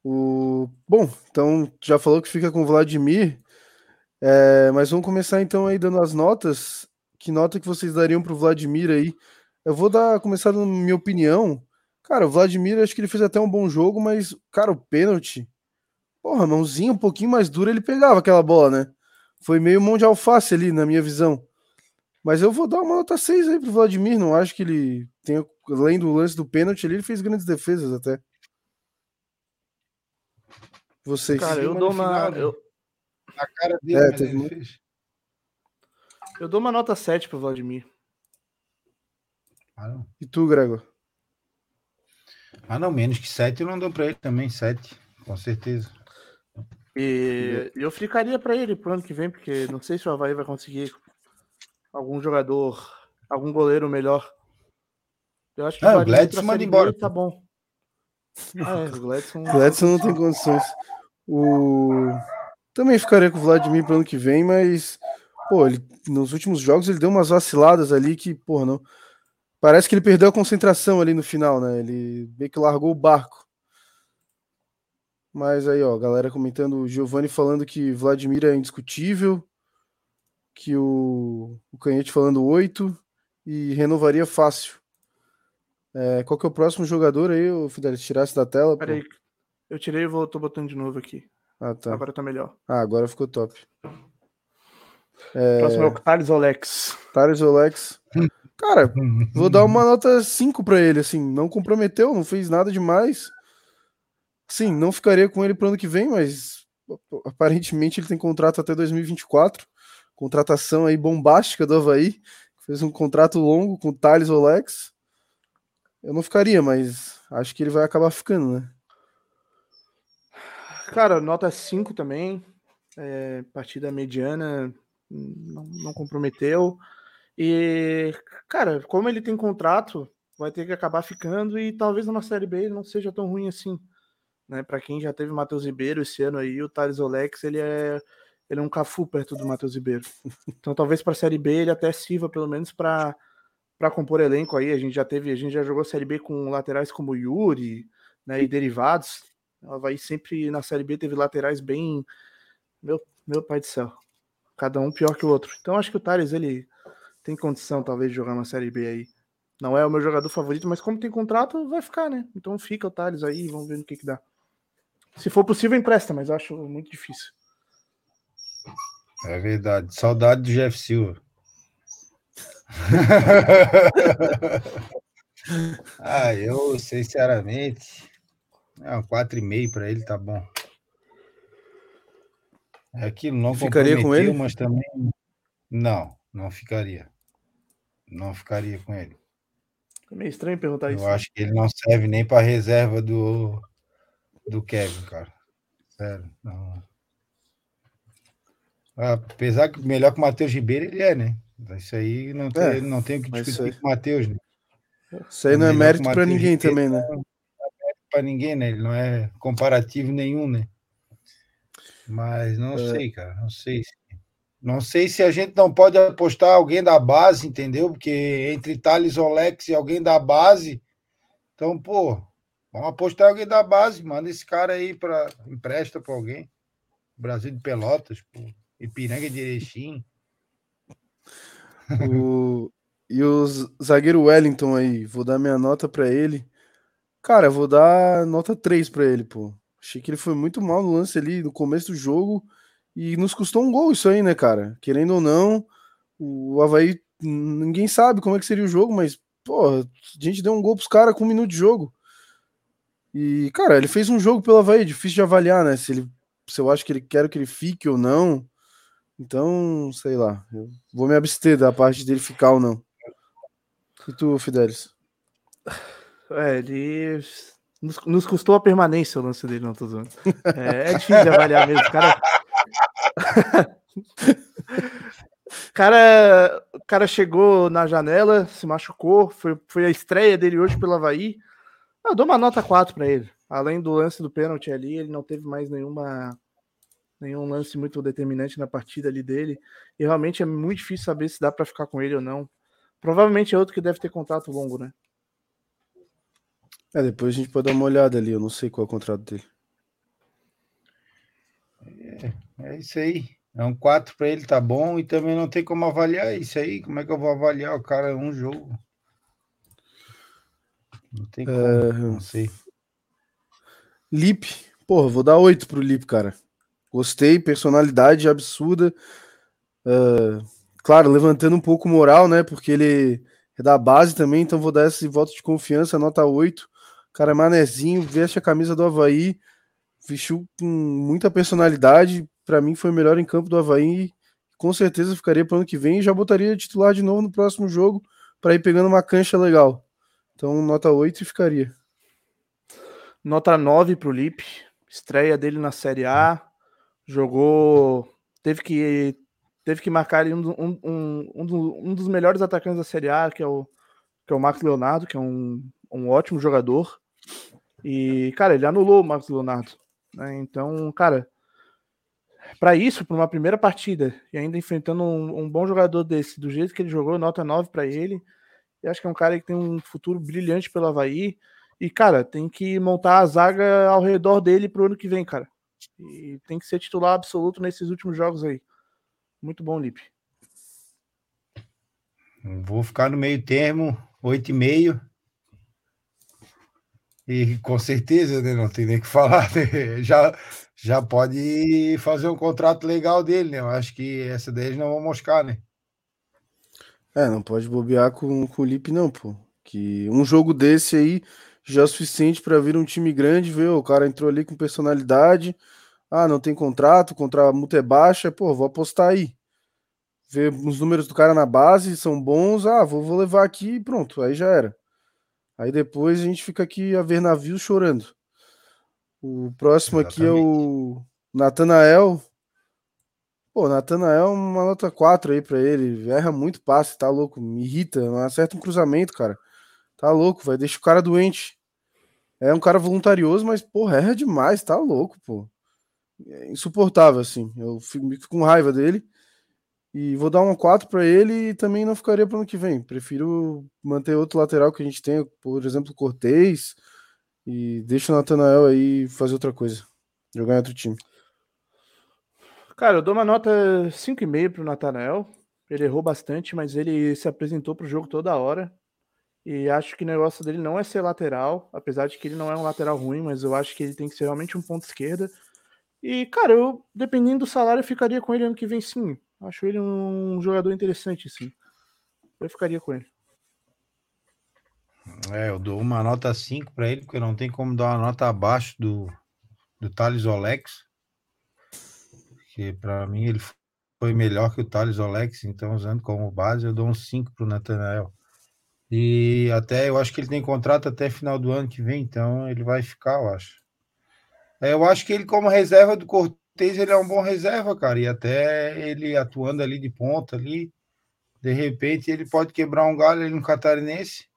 O... Bom, então já falou que fica com o Vladimir, é, mas vamos começar então aí dando as notas. Que nota que vocês dariam para o Vladimir aí? Eu vou dar, começar na minha opinião. Cara, o Vladimir, acho que ele fez até um bom jogo, mas, cara, o pênalti, porra, mãozinha um pouquinho mais dura, ele pegava aquela bola, né? Foi meio mão de alface ali, na minha visão. Mas eu vou dar uma nota 6 aí pro Vladimir. Não acho que ele tenha, além do lance do pênalti ali, ele fez grandes defesas até. Vocês. Cara, eu dou uma. Eu... A cara dele, é, teve muito... Eu dou uma nota 7 pro Vladimir. Ah, e tu, Gregor? Ah, não, menos que 7 eu não dou pra ele também, 7, com certeza. E eu ficaria para ele pro ano que vem, porque não sei se o Havaí vai conseguir algum jogador, algum goleiro melhor. Eu acho que ah, o Gladson manda embora. Tá bom. Ah, é, o Gladson... Gladson não tem condições. O... Também ficaria com o Vladimir pro ano que vem, mas pô, ele, nos últimos jogos ele deu umas vaciladas ali que, pô, não. Parece que ele perdeu a concentração ali no final, né? Ele meio que largou o barco. Mas aí, ó, galera comentando, o Giovanni falando que Vladimir é indiscutível que o, o Canhete falando 8 e renovaria fácil. É, qual que é o próximo jogador aí, o Fidelis? Tirasse da tela? Peraí, eu tirei e vou, tô botando de novo aqui. Ah, tá. Agora tá melhor. Ah, agora ficou top. É... Próximo é o Thales Olex. Thales Olex. Cara, vou dar uma nota 5 para ele, assim, não comprometeu, não fez nada demais. Sim, não ficaria com ele pro ano que vem, mas aparentemente ele tem contrato até 2024 contratação aí bombástica do Havaí, fez um contrato longo com o Thales Olex. Eu não ficaria, mas acho que ele vai acabar ficando, né? Cara, nota 5 também. É, partida mediana, não, não, comprometeu. E, cara, como ele tem contrato, vai ter que acabar ficando e talvez numa Série B ele não seja tão ruim assim. Né? Para quem já teve Matheus Ribeiro esse ano aí, o Thales Olex, ele é ele é um Cafu perto do Matheus Ribeiro. Então talvez para a Série B ele até sirva pelo menos para para compor elenco aí. A gente já teve, a gente já jogou Série B com laterais como Yuri, né, e derivados. Ela vai sempre na Série B teve laterais bem meu meu pai do céu. Cada um pior que o outro. Então acho que o Thales ele tem condição talvez de jogar uma Série B aí. Não é o meu jogador favorito, mas como tem contrato, vai ficar, né? Então fica o Thales aí, vamos ver no que que dá. Se for possível, empresta, mas acho muito difícil. É verdade. Saudade do Jeff Silva. [laughs] ah, eu, sinceramente, é um 4,5 para ele tá bom. É aquilo, não ficaria com ele? mas também não, não ficaria. Não ficaria com ele. É meio estranho perguntar eu isso. Eu acho que ele não serve nem para reserva do, do Kevin, cara. Sério. Não. Apesar que melhor que o Matheus Ribeiro ele é, né? Isso aí não tem, é, não tem o que discutir com o Matheus, né? Isso aí não é mérito para ninguém Ribeiro, também, né? Não é mérito para ninguém, né? Ele não é comparativo nenhum, né? Mas não é. sei, cara, não sei. Não sei se a gente não pode apostar alguém da base, entendeu? Porque entre Thales Olex e alguém da base, então, pô, vamos apostar alguém da base, manda esse cara aí para empresta para alguém. Brasil de Pelotas, pô. Ipiranga de Erechim. O... E o zagueiro Wellington aí, vou dar minha nota para ele. Cara, vou dar nota 3 para ele, pô. Achei que ele foi muito mal no lance ali no começo do jogo e nos custou um gol isso aí, né, cara? Querendo ou não, o Havaí, ninguém sabe como é que seria o jogo, mas, pô, a gente deu um gol pros caras com um minuto de jogo. E, cara, ele fez um jogo pelo Havaí, difícil de avaliar, né? Se, ele, se eu acho que ele quer que ele fique ou não. Então, sei lá. Eu vou me abster da parte dele ficar ou não. E tu, Fidelis? É, ele nos, nos, custou a permanência o lance dele, não tô zoando. É, é difícil de avaliar mesmo. Cara. [laughs] cara, o cara chegou na janela, se machucou, foi, foi a estreia dele hoje pelo Havaí. Eu dou uma nota 4 para ele. Além do lance do pênalti ali, ele não teve mais nenhuma nenhum lance muito determinante na partida ali dele. E realmente é muito difícil saber se dá para ficar com ele ou não. Provavelmente é outro que deve ter contrato longo, né? É, depois a gente pode dar uma olhada ali, eu não sei qual é o contrato dele. É, é isso aí. É um 4 para ele, tá bom, e também não tem como avaliar isso aí. Como é que eu vou avaliar o cara um jogo? Não tem como, é... não sei. Lip, porra, vou dar 8 pro Lip, cara. Gostei, personalidade absurda. Uh, claro, levantando um pouco moral, né? Porque ele é da base também, então vou dar esse voto de confiança, nota 8. Cara, é manezinho, veste a camisa do Havaí, vestiu com muita personalidade. Para mim, foi o melhor em campo do Havaí. Com certeza ficaria para o ano que vem e já botaria titular de novo no próximo jogo para ir pegando uma cancha legal. Então, nota 8 e ficaria. Nota 9 para o Lipe. Estreia dele na Série A jogou, teve que teve que marcar ali um, um, um, um, dos melhores atacantes da Série A, que é o, que é o Marcos Leonardo, que é um, um ótimo jogador. E, cara, ele anulou o Marcos Leonardo. Né? Então, cara, para isso, para uma primeira partida, e ainda enfrentando um, um, bom jogador desse, do jeito que ele jogou, nota 9 para ele. E acho que é um cara que tem um futuro brilhante pelo Havaí. E, cara, tem que montar a zaga ao redor dele pro ano que vem, cara. E tem que ser titular absoluto nesses últimos jogos aí. Muito bom, Lipe. Vou ficar no meio termo, 8,5. E com certeza, né, não tem nem o que falar. Né? [laughs] Já, já pode fazer um contrato legal dele, né? Eu acho que essa daí eles não vão moscar, né? É, não pode bobear com, com o Lipe, não, pô. Que um jogo desse aí já é o suficiente para vir um time grande, ver o cara entrou ali com personalidade, ah, não tem contrato, contra a multa é baixa, pô, vou apostar aí. Ver os números do cara na base, são bons, ah, vou, vou levar aqui e pronto, aí já era. Aí depois a gente fica aqui a ver navios chorando. O próximo Exatamente. aqui é o Natanael. Pô, Natanael, uma nota 4 aí pra ele. Erra muito passe, tá louco. Me irrita. Não acerta um cruzamento, cara. Tá louco, vai deixar o cara doente. É um cara voluntarioso, mas, porra, erra demais, tá louco, pô é insuportável, assim. Eu fico, com raiva dele. E vou dar um 4 para ele e também não ficaria para ano que vem. Prefiro manter outro lateral que a gente tem, por exemplo, Cortez, e deixa o Natanael aí fazer outra coisa. Jogar em outro time. Cara, eu dou uma nota 5,5 pro Natanael. Ele errou bastante, mas ele se apresentou pro jogo toda hora. E acho que o negócio dele não é ser lateral, apesar de que ele não é um lateral ruim, mas eu acho que ele tem que ser realmente um ponto esquerda e, cara, eu, dependendo do salário, eu ficaria com ele ano que vem sim. Acho ele um jogador interessante, sim. eu ficaria com ele. É, eu dou uma nota 5 para ele, porque não tem como dar uma nota abaixo do, do Thales Olex. Que para mim ele foi melhor que o Thales Olex, então usando como base, eu dou um 5 para o Nathanael. E até eu acho que ele tem contrato até final do ano que vem, então ele vai ficar, eu acho. É, eu acho que ele, como reserva do Cortez, ele é um bom reserva, cara. E até ele atuando ali de ponta ali, de repente ele pode quebrar um galho ali no Catarinense.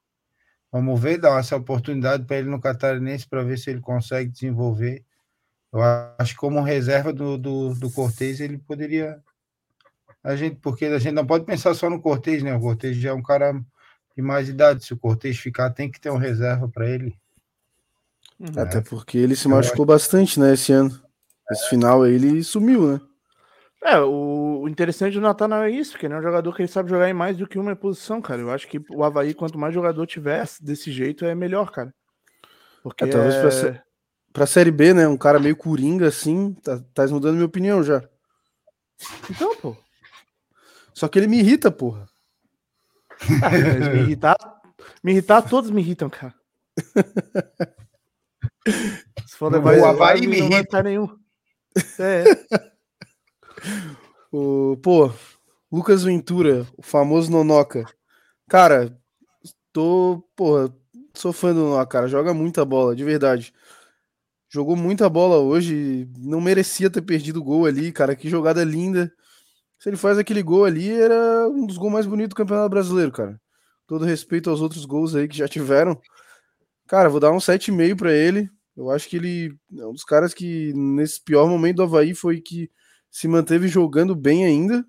Vamos ver, dar essa oportunidade para ele no Catarinense para ver se ele consegue desenvolver. Eu acho que como reserva do, do, do Cortez, ele poderia. A gente, porque a gente não pode pensar só no Cortez, né? O Cortez já é um cara de mais idade. Se o Cortez ficar, tem que ter um reserva para ele. Uhum. Até porque ele se machucou bastante, né, esse ano. Esse final aí ele sumiu, né? É, o interessante do Nathanael é isso, porque ele é um jogador que ele sabe jogar em mais do que uma posição, cara. Eu acho que o Havaí, quanto mais jogador tiver desse jeito, é melhor, cara. Porque é, talvez é... pra, pra Série B, né? Um cara meio coringa assim, tá, tá mudando minha opinião já. Então, pô. Só que ele me irrita, porra. Ah, [laughs] me irritar, me irritar, todos me irritam, cara. [laughs] Se for levar o Havaí me irrita. nenhum. É. [laughs] o, pô, Lucas Ventura, o famoso Nonoca. Cara, tô, porra, sou fã do Nonoca, cara. Joga muita bola, de verdade. Jogou muita bola hoje, não merecia ter perdido o gol ali, cara. Que jogada linda. Se ele faz aquele gol ali, era um dos gols mais bonitos do Campeonato Brasileiro, cara. Todo respeito aos outros gols aí que já tiveram. Cara, vou dar um 7,5 para ele. Eu acho que ele é um dos caras que, nesse pior momento do Havaí, foi que se manteve jogando bem ainda.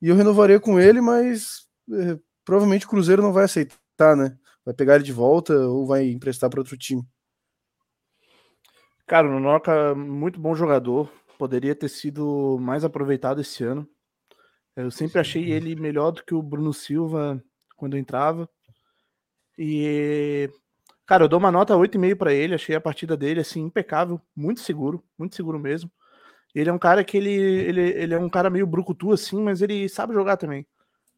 E eu renovaria com ele, mas é, provavelmente o Cruzeiro não vai aceitar, né? Vai pegar ele de volta ou vai emprestar para outro time. Cara, o Nonoca, muito bom jogador. Poderia ter sido mais aproveitado esse ano. Eu sempre achei ele melhor do que o Bruno Silva quando entrava. E, cara, eu dou uma nota 8,5 para ele. Achei a partida dele assim impecável, muito seguro, muito seguro mesmo. Ele é um cara que ele, ele, ele é um cara meio brucutu assim, mas ele sabe jogar também.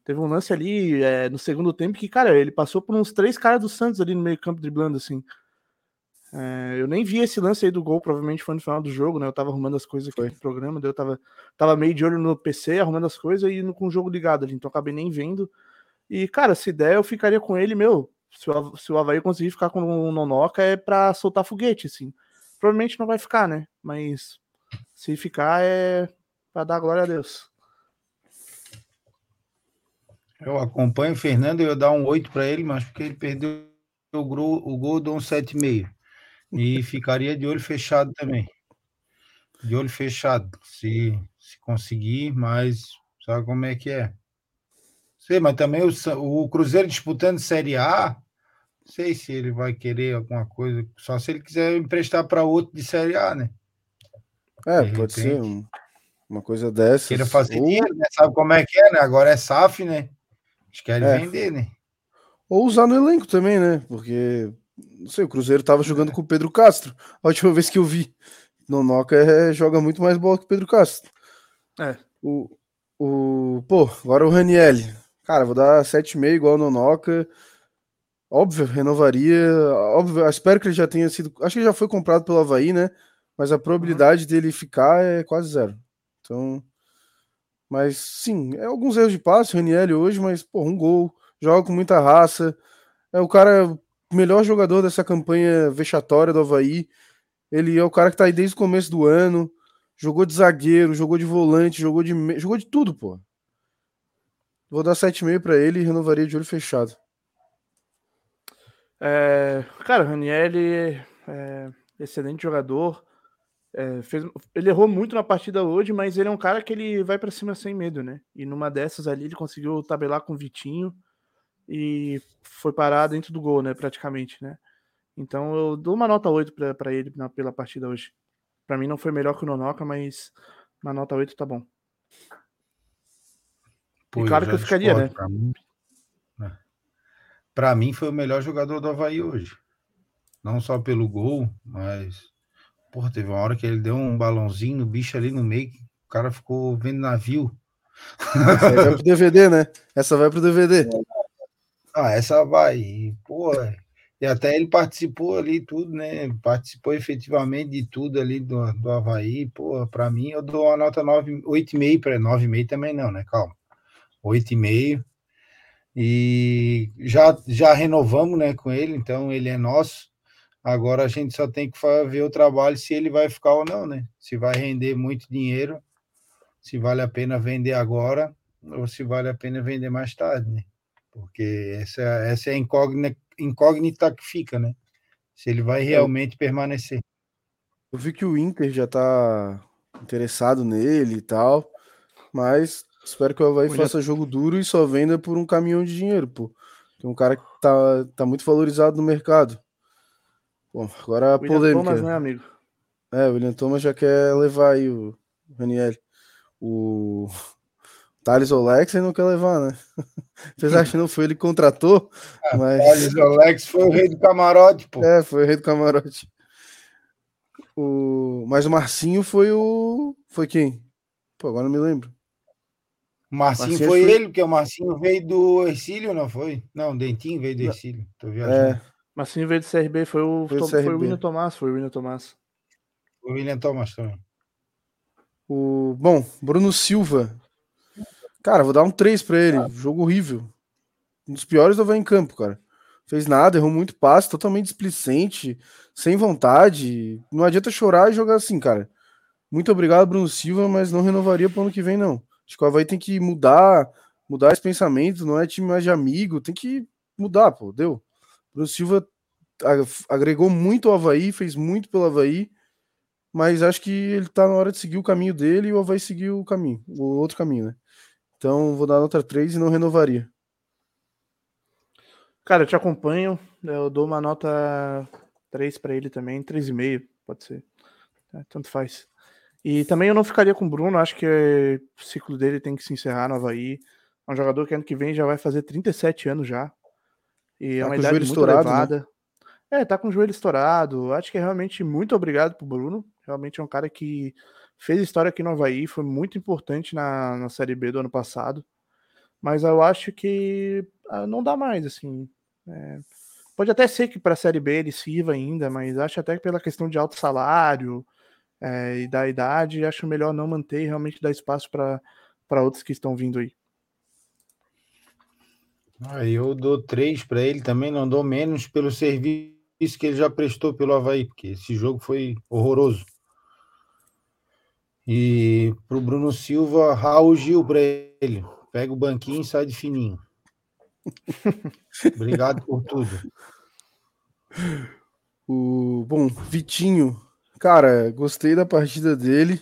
Teve um lance ali é, no segundo tempo que, cara, ele passou por uns três caras do Santos ali no meio campo driblando assim. É, eu nem vi esse lance aí do gol, provavelmente foi no final do jogo, né? Eu tava arrumando as coisas aqui foi. no programa, daí eu tava, tava meio de olho no PC, arrumando as coisas e com o jogo ligado ali, então acabei nem vendo. E, cara, se der, eu ficaria com ele, meu. Se o, se o Havaí conseguir ficar com o Nonoca, é pra soltar foguete, assim. Provavelmente não vai ficar, né? Mas se ficar, é pra dar glória a Deus. Eu acompanho o Fernando e eu dar um 8 para ele, mas porque ele perdeu o gol, o gol dou um 7,5. E ficaria de olho fechado também. De olho fechado, se, se conseguir, mas sabe como é que é. Sei, mas também o, o Cruzeiro disputando Série A, não sei se ele vai querer alguma coisa, só se ele quiser emprestar para outro de Série A, né? É, de pode ser um, uma coisa dessa. Queira fazer ou... dinheiro, né? Sabe como é que é, né? Agora é SAF, né? Eles querem é. vender, né? Ou usar no elenco também, né? Porque não sei, o Cruzeiro tava jogando com o Pedro Castro. A última vez que eu vi. Nonoca é, joga muito mais bola que o Pedro Castro. É. O, o, pô, agora o Ranielli. Cara, vou dar 7,5 igual o Nonoca. Óbvio, renovaria. Óbvio, espero que ele já tenha sido. Acho que ele já foi comprado pelo Havaí, né? Mas a probabilidade uhum. dele ficar é quase zero. Então. Mas sim, é alguns erros de passe, o Ranielli hoje, mas, pô, um gol. Joga com muita raça. É o cara melhor jogador dessa campanha vexatória do Havaí. Ele é o cara que tá aí desde o começo do ano. Jogou de zagueiro, jogou de volante, jogou de jogou de tudo, pô. Vou dar 7,5 para ele e renovaria de olho fechado. É, cara, o Ranielli é excelente jogador. É, fez, ele errou muito na partida hoje, mas ele é um cara que ele vai para cima sem medo, né? E numa dessas ali ele conseguiu tabelar com o Vitinho e foi parar dentro do gol, né, praticamente, né? Então eu dou uma nota 8 para ele na, pela partida hoje. Para mim não foi melhor que o Nonoca, mas uma nota 8 tá bom. Pô, e claro que eu ficaria, né? Pra mim, né? pra mim foi o melhor jogador do Havaí hoje. Não só pelo gol, mas porra, teve uma hora que ele deu um balãozinho no bicho ali no meio, o cara ficou vendo navio. Essa aí vai pro DVD, né? Essa vai pro DVD. Ah, essa vai. Pô, e até ele participou ali tudo, né? Participou efetivamente de tudo ali do, do Havaí. Pô, para mim eu dou uma nota 8,5 para 9,5 também não, né? Calma. 8,5. E já já renovamos, né, com ele, então ele é nosso. Agora a gente só tem que ver o trabalho se ele vai ficar ou não, né? Se vai render muito dinheiro, se vale a pena vender agora ou se vale a pena vender mais tarde, né? Porque essa, essa é a incógnita, incógnita que fica, né? Se ele vai é. realmente permanecer. Eu vi que o Inter já tá interessado nele e tal, mas espero que o Havaí faça jogo duro e só venda por um caminhão de dinheiro, pô. Tem um cara que tá, tá muito valorizado no mercado. Bom, agora a William polêmica. Thomas, né, amigo? É, o William Thomas já quer levar aí o Raniel. O Thales Olex ele não quer levar, né? [laughs] Apesar que não foi ele que contratou, é, mas... Thales Olex foi o rei do camarote, pô. É, foi o rei do camarote. O... Mas o Marcinho foi o... Foi quem? Pô, agora não me lembro. O Marcinho, Marcinho foi, foi, ele, porque o Marcinho veio do Ercílio, não foi? Não, o Dentinho veio do Ercílio. Tô viajando. É. Marcinho veio do CRB, foi o, foi o, foi o William Tomás, foi o William Tomás. O William Tomás também. O, bom, Bruno Silva. Cara, vou dar um 3 para ele. Jogo horrível. Um dos piores do em campo, cara. Fez nada, errou muito passe, totalmente displicente, sem vontade. Não adianta chorar e jogar assim, cara. Muito obrigado, Bruno Silva, mas não renovaria para o ano que vem, não. Acho que o Havaí tem que mudar, mudar esse pensamento, não é time mais de amigo, tem que mudar, pô, deu. Bruno Silva agregou muito ao Havaí, fez muito pelo Havaí, mas acho que ele tá na hora de seguir o caminho dele e o Havaí seguiu o caminho, o outro caminho, né? Então vou dar nota 3 e não renovaria. Cara, eu te acompanho, eu dou uma nota 3 para ele também, 3,5, pode ser. É, tanto faz. E também eu não ficaria com o Bruno, acho que o ciclo dele tem que se encerrar no Havaí. É um jogador que ano que vem já vai fazer 37 anos já. E é tá é uma idade muito estourado, né? elevada. Né? É, tá com o joelho estourado. Acho que é realmente muito obrigado pro Bruno. Realmente é um cara que fez história aqui no Havaí, foi muito importante na, na Série B do ano passado. Mas eu acho que ah, não dá mais, assim. É, pode até ser que para a Série B ele sirva ainda, mas acho até que pela questão de alto salário é, e da idade, acho melhor não manter e realmente dar espaço para outros que estão vindo aí. Ah, eu dou três para ele também, não dou menos pelo serviço que ele já prestou pelo Havaí, porque esse jogo foi horroroso. E para o Bruno Silva, Raul Gil ele. Pega o banquinho e sai de fininho. Obrigado por tudo. O, bom, Vitinho, cara, gostei da partida dele.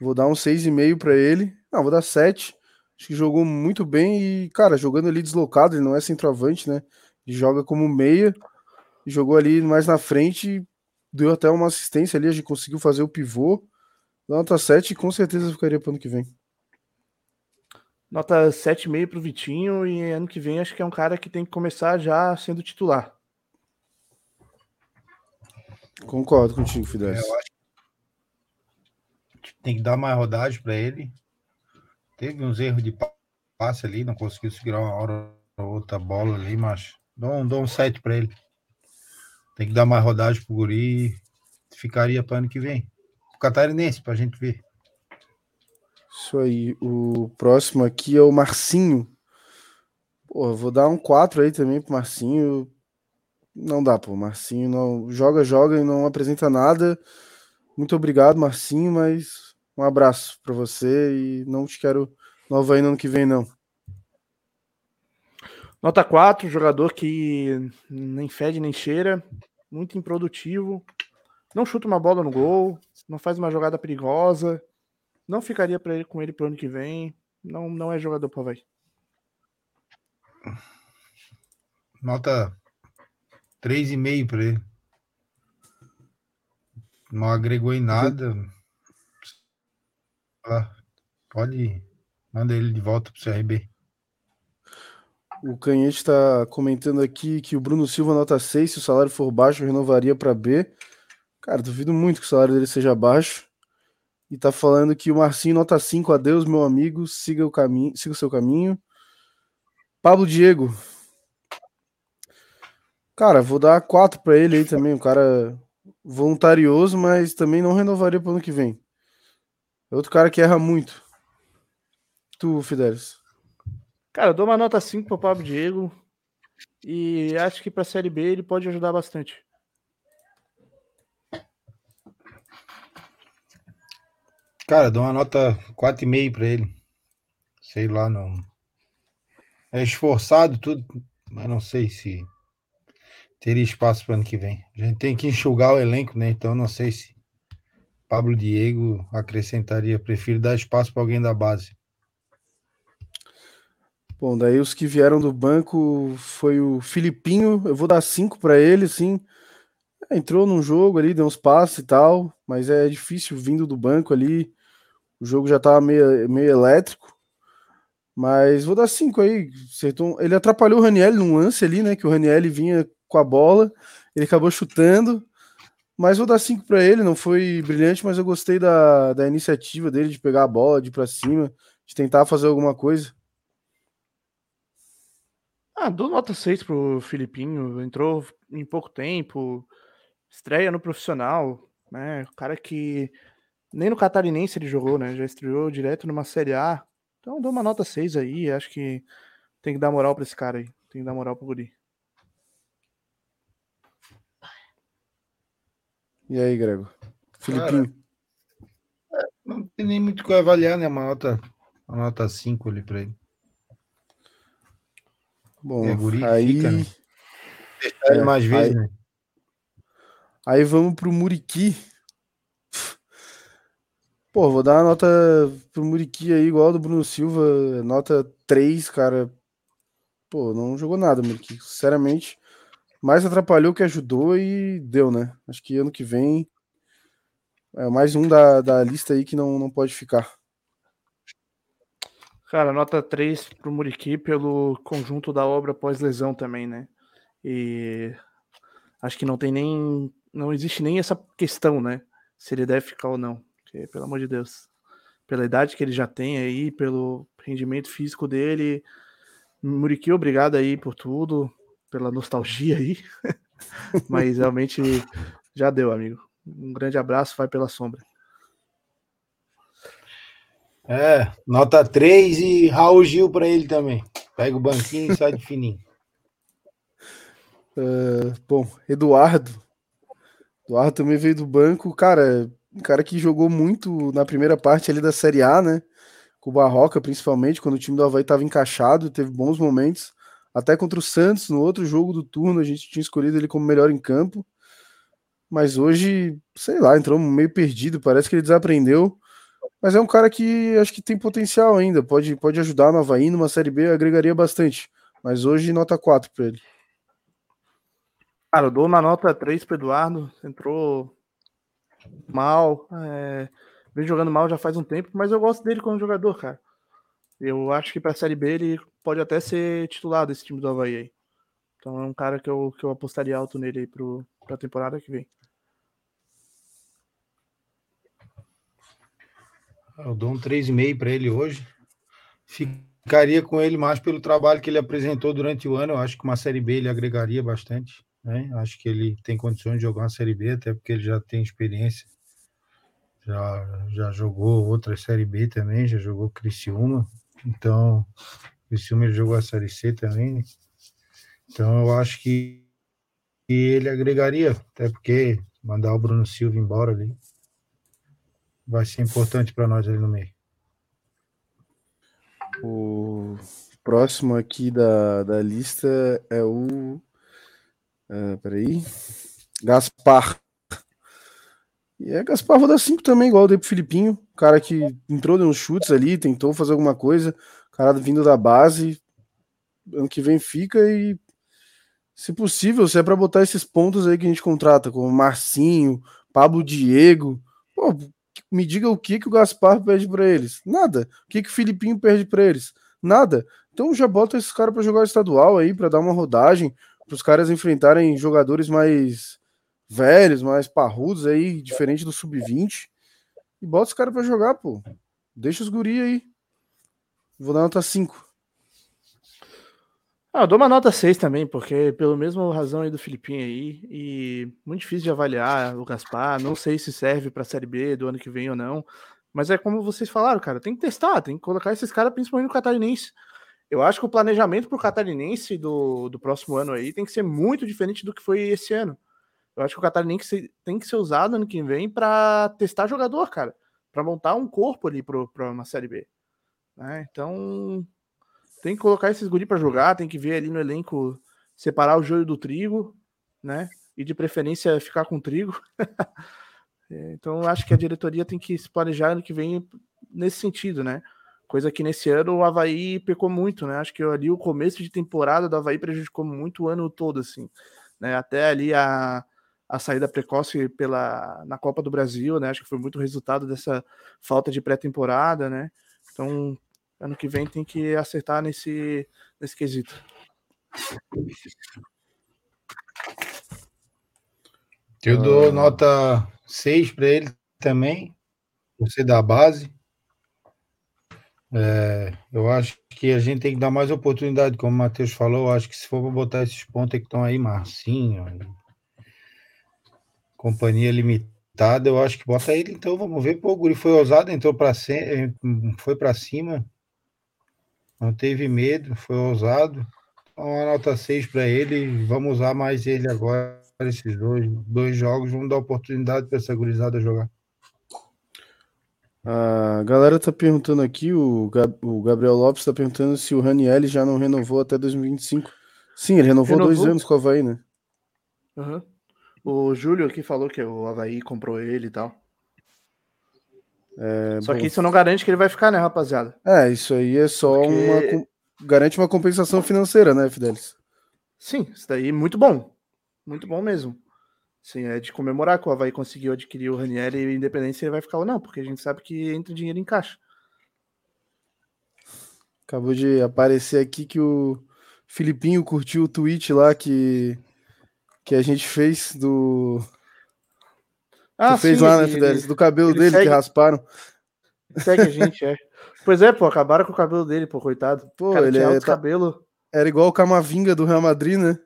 Vou dar um 6,5 para ele. Não, vou dar 7. Acho que jogou muito bem e, cara, jogando ali deslocado, ele não é centroavante, né? Ele joga como meia, jogou ali mais na frente, deu até uma assistência ali, a gente conseguiu fazer o pivô. Nota 7 com certeza ficaria para ano que vem. Nota 7,5 para o Vitinho e ano que vem acho que é um cara que tem que começar já sendo titular. Concordo contigo, Fidesz. É, tem que dar mais rodagem para ele. Teve uns erros de passe ali, não conseguiu segurar uma hora ou outra bola ali, mas dou um, dou um 7 para ele. Tem que dar mais rodagem pro Guri ficaria para ano que vem. O catarinense, para a gente ver. Isso aí. O próximo aqui é o Marcinho. Pô, vou dar um 4 aí também pro Marcinho. Não dá, pô. Marcinho não joga, joga e não apresenta nada. Muito obrigado, Marcinho, mas um abraço para você e não te quero novo aí no ano que vem, não. Nota 4, jogador que nem fede nem cheira, muito improdutivo, não chuta uma bola no gol, não faz uma jogada perigosa, não ficaria para ele com ele pro ano que vem, não, não é jogador para vai. Nota 3,5 para ele. Não agregou em nada. Ah, pode. Manda ele de volta pro CRB. O Canhete está comentando aqui que o Bruno Silva nota 6, se o salário for baixo, renovaria para B. Cara, duvido muito que o salário dele seja baixo. E tá falando que o Marcinho nota 5, adeus, meu amigo, siga o caminho, siga o seu caminho. Pablo Diego. Cara, vou dar 4 para ele aí também, um cara voluntarioso, mas também não renovaria pro ano que vem. É outro cara que erra muito. Tu, Fidelis. Cara, eu dou uma nota 5 pro Pablo Diego. E acho que pra Série B ele pode ajudar bastante. Cara, dou uma nota 4,5 para ele. Sei lá, não. É esforçado tudo, mas não sei se teria espaço para ano que vem. A gente tem que enxugar o elenco, né? Então não sei se Pablo Diego acrescentaria. Prefiro dar espaço para alguém da base. Bom, daí os que vieram do banco foi o Filipinho. Eu vou dar cinco para ele, sim. Entrou num jogo ali, deu uns passes e tal, mas é difícil vindo do banco ali. O jogo já tava meio, meio elétrico. Mas vou dar cinco aí. Ele atrapalhou o Raniel num lance ali, né? Que o Raniel vinha com a bola, ele acabou chutando. Mas vou dar cinco para ele. Não foi brilhante, mas eu gostei da, da iniciativa dele de pegar a bola, de ir para cima, de tentar fazer alguma coisa. Ah, dou nota 6 pro Filipinho. Entrou em pouco tempo, estreia no profissional, né? O cara que nem no Catarinense ele jogou, né? Já estreou direto numa Série A. Então dou uma nota 6 aí. Acho que tem que dar moral pra esse cara aí. Tem que dar moral pro Guri. E aí, Grego? Filipinho. Cara, não tem nem muito o que avaliar, né? Uma nota, uma nota 5 ali pra ele. Bom, É, guri aí, fica, né? Deixar ele É, mais vezes, aí- né? aí vamos pro Muriqui. Pô, vou dar uma nota pro Muriqui aí, igual do Bruno Silva, nota 3, cara. Pô, não jogou nada, Muriqui. Sinceramente, mais atrapalhou que ajudou e deu, né? Acho que ano que vem é mais um da, da lista aí que não, não pode ficar. Cara, nota 3 pro Muriqui pelo conjunto da obra pós-lesão também, né? E acho que não tem nem. Não existe nem essa questão, né? Se ele deve ficar ou não. Porque, pelo amor de Deus. Pela idade que ele já tem aí, pelo rendimento físico dele. Muriqui, obrigado aí por tudo, pela nostalgia aí. [laughs] Mas realmente já deu, amigo. Um grande abraço, vai pela sombra. É, nota 3 e Raul Gil pra ele também. Pega o banquinho e sai de fininho. [laughs] É, bom, Eduardo. Eduardo também veio do banco. Cara, um cara que jogou muito na primeira parte ali da Série A, né? Com o Barroca, principalmente, quando o time do Havaí estava encaixado, teve bons momentos. Até contra o Santos, no outro jogo do turno, a gente tinha escolhido ele como melhor em campo. Mas hoje, sei lá, entrou meio perdido, parece que ele desaprendeu. Mas é um cara que acho que tem potencial ainda, pode, pode ajudar no Havaí, numa Série B, agregaria bastante. Mas hoje, nota 4 para ele. Cara, eu dou uma nota 3 pro Eduardo. Entrou mal. É... Vem jogando mal já faz um tempo, mas eu gosto dele como jogador, cara. Eu acho que pra Série B ele pode até ser titular desse time do Havaí aí. Então é um cara que eu, que eu apostaria alto nele aí pro, pra temporada que vem. Eu dou um 3,5 para ele hoje. Ficaria com ele mais pelo trabalho que ele apresentou durante o ano. Eu acho que uma Série B ele agregaria bastante. Né? Acho que ele tem condições de jogar uma Série B, até porque ele já tem experiência. Já, já jogou outra Série B também, já jogou Criciúma. Então, Criciúma ele jogou a Série C também. Então, eu acho que, que ele agregaria, até porque mandar o Bruno Silva embora ali vai ser importante para nós ali no meio. O próximo aqui da, da lista é o. Uh, peraí. Gaspar. E é Gaspar, vou dar 5 também, igual eu dei pro Filipinho. Cara que entrou, deu uns chutes ali, tentou fazer alguma coisa. Cara vindo da base. Ano que vem fica e. Se possível, se é para botar esses pontos aí que a gente contrata, como Marcinho, Pablo Diego. Pô, me diga o que, que o Gaspar perde para eles. Nada. O que, que o Filipinho perde para eles? Nada. Então já bota esses caras para jogar estadual aí, para dar uma rodagem, para os caras enfrentarem jogadores mais velhos, mais parrudos aí, diferente do sub-20. E bota os caras pra jogar, pô. Deixa os guri aí. Vou dar nota 5. Ah, eu dou uma nota 6 também, porque pelo mesmo razão aí do Filipinho aí, e muito difícil de avaliar o Gaspar, não sei se serve pra Série B do ano que vem ou não, mas é como vocês falaram, cara, tem que testar, tem que colocar esses caras principalmente no Catarinense. Eu acho que o planejamento pro Catarinense do, do próximo ano aí tem que ser muito diferente do que foi esse ano. Eu acho que o Catarinense tem que ser usado ano que vem para testar jogador, cara, para montar um corpo ali para uma Série B. Né? Então, tem que colocar esses guri para jogar, tem que ver ali no elenco separar o joio do trigo, né? E de preferência ficar com trigo. [laughs] É, então, acho que a diretoria tem que se planejar ano que vem nesse sentido, né? Coisa que nesse ano o Havaí pecou muito, né? Acho que ali o começo de temporada do Havaí prejudicou muito o ano todo, assim. Né? Até ali a, a saída precoce pela, na Copa do Brasil, né? Acho que foi muito resultado dessa falta de pré-temporada, né? Então, ano que vem tem que acertar nesse, nesse quesito. Eu dou nota 6 para ele também, ser da base. É, eu acho que a gente tem que dar mais oportunidade, como o Matheus falou. Acho que se for para botar esses pontos que estão aí, Marcinho, companhia limitada, eu acho que bota ele então, vamos ver. Pô, o Guri foi ousado, entrou para foi para cima, não teve medo, foi ousado. Então, uma nota 6 para ele, vamos usar mais ele agora, esses dois, dois jogos, vamos dar oportunidade para essa gurizada jogar. A galera tá perguntando aqui, o, Gab, o Gabriel Lopes tá perguntando se o Raniel já não renovou até 2025. Sim, ele renovou, renovou? dois anos com o Havaí, né? Uhum. O Júlio aqui falou que o Havaí comprou ele e tal. É, só bom. que isso não garante que ele vai ficar, né, rapaziada? É, isso aí é só Porque... uma. Garante uma compensação financeira, né, Fidelis? Sim, isso daí é muito bom. Muito bom mesmo. Sim, é de comemorar que o Havaí conseguiu adquirir o Ranieri e ele vai ficar ou não, porque a gente sabe que entra dinheiro em caixa. Acabou de aparecer aqui que o Filipinho curtiu o tweet lá que que a gente fez do. Ah, que fez sim, lá, né, Fidelis? Do cabelo dele segue, que rasparam. Segue a gente, é. Pois é, pô, acabaram com o cabelo dele, pô, coitado. Pô, Cara, ele é, tá... cabelo. Era igual o Camavinga do Real Madrid, né?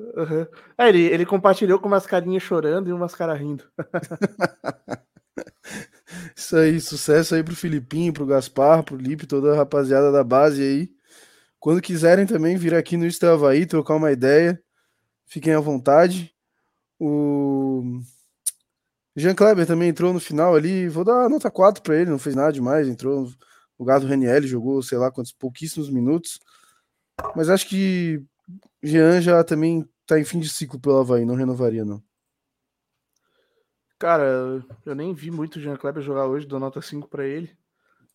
Uhum. É, ele, ele compartilhou com umas carinhas chorando e umas caras rindo. [laughs] Isso aí, sucesso aí pro Filipinho, pro Gaspar, pro Lipe, toda a rapaziada da base aí. Quando quiserem também vir aqui no Estavaí, trocar uma ideia, Fiquem à vontade. O Jean Kleber também entrou no final ali. Vou dar nota 4 para ele, não fez nada demais. Entrou no lugar do Raniel, jogou, sei lá quantos, pouquíssimos minutos. Mas acho que Jean já também tá em fim de ciclo pelo Havaí, não renovaria, não. Cara, eu nem vi muito o Jean Kleber jogar hoje, dou nota 5 para ele.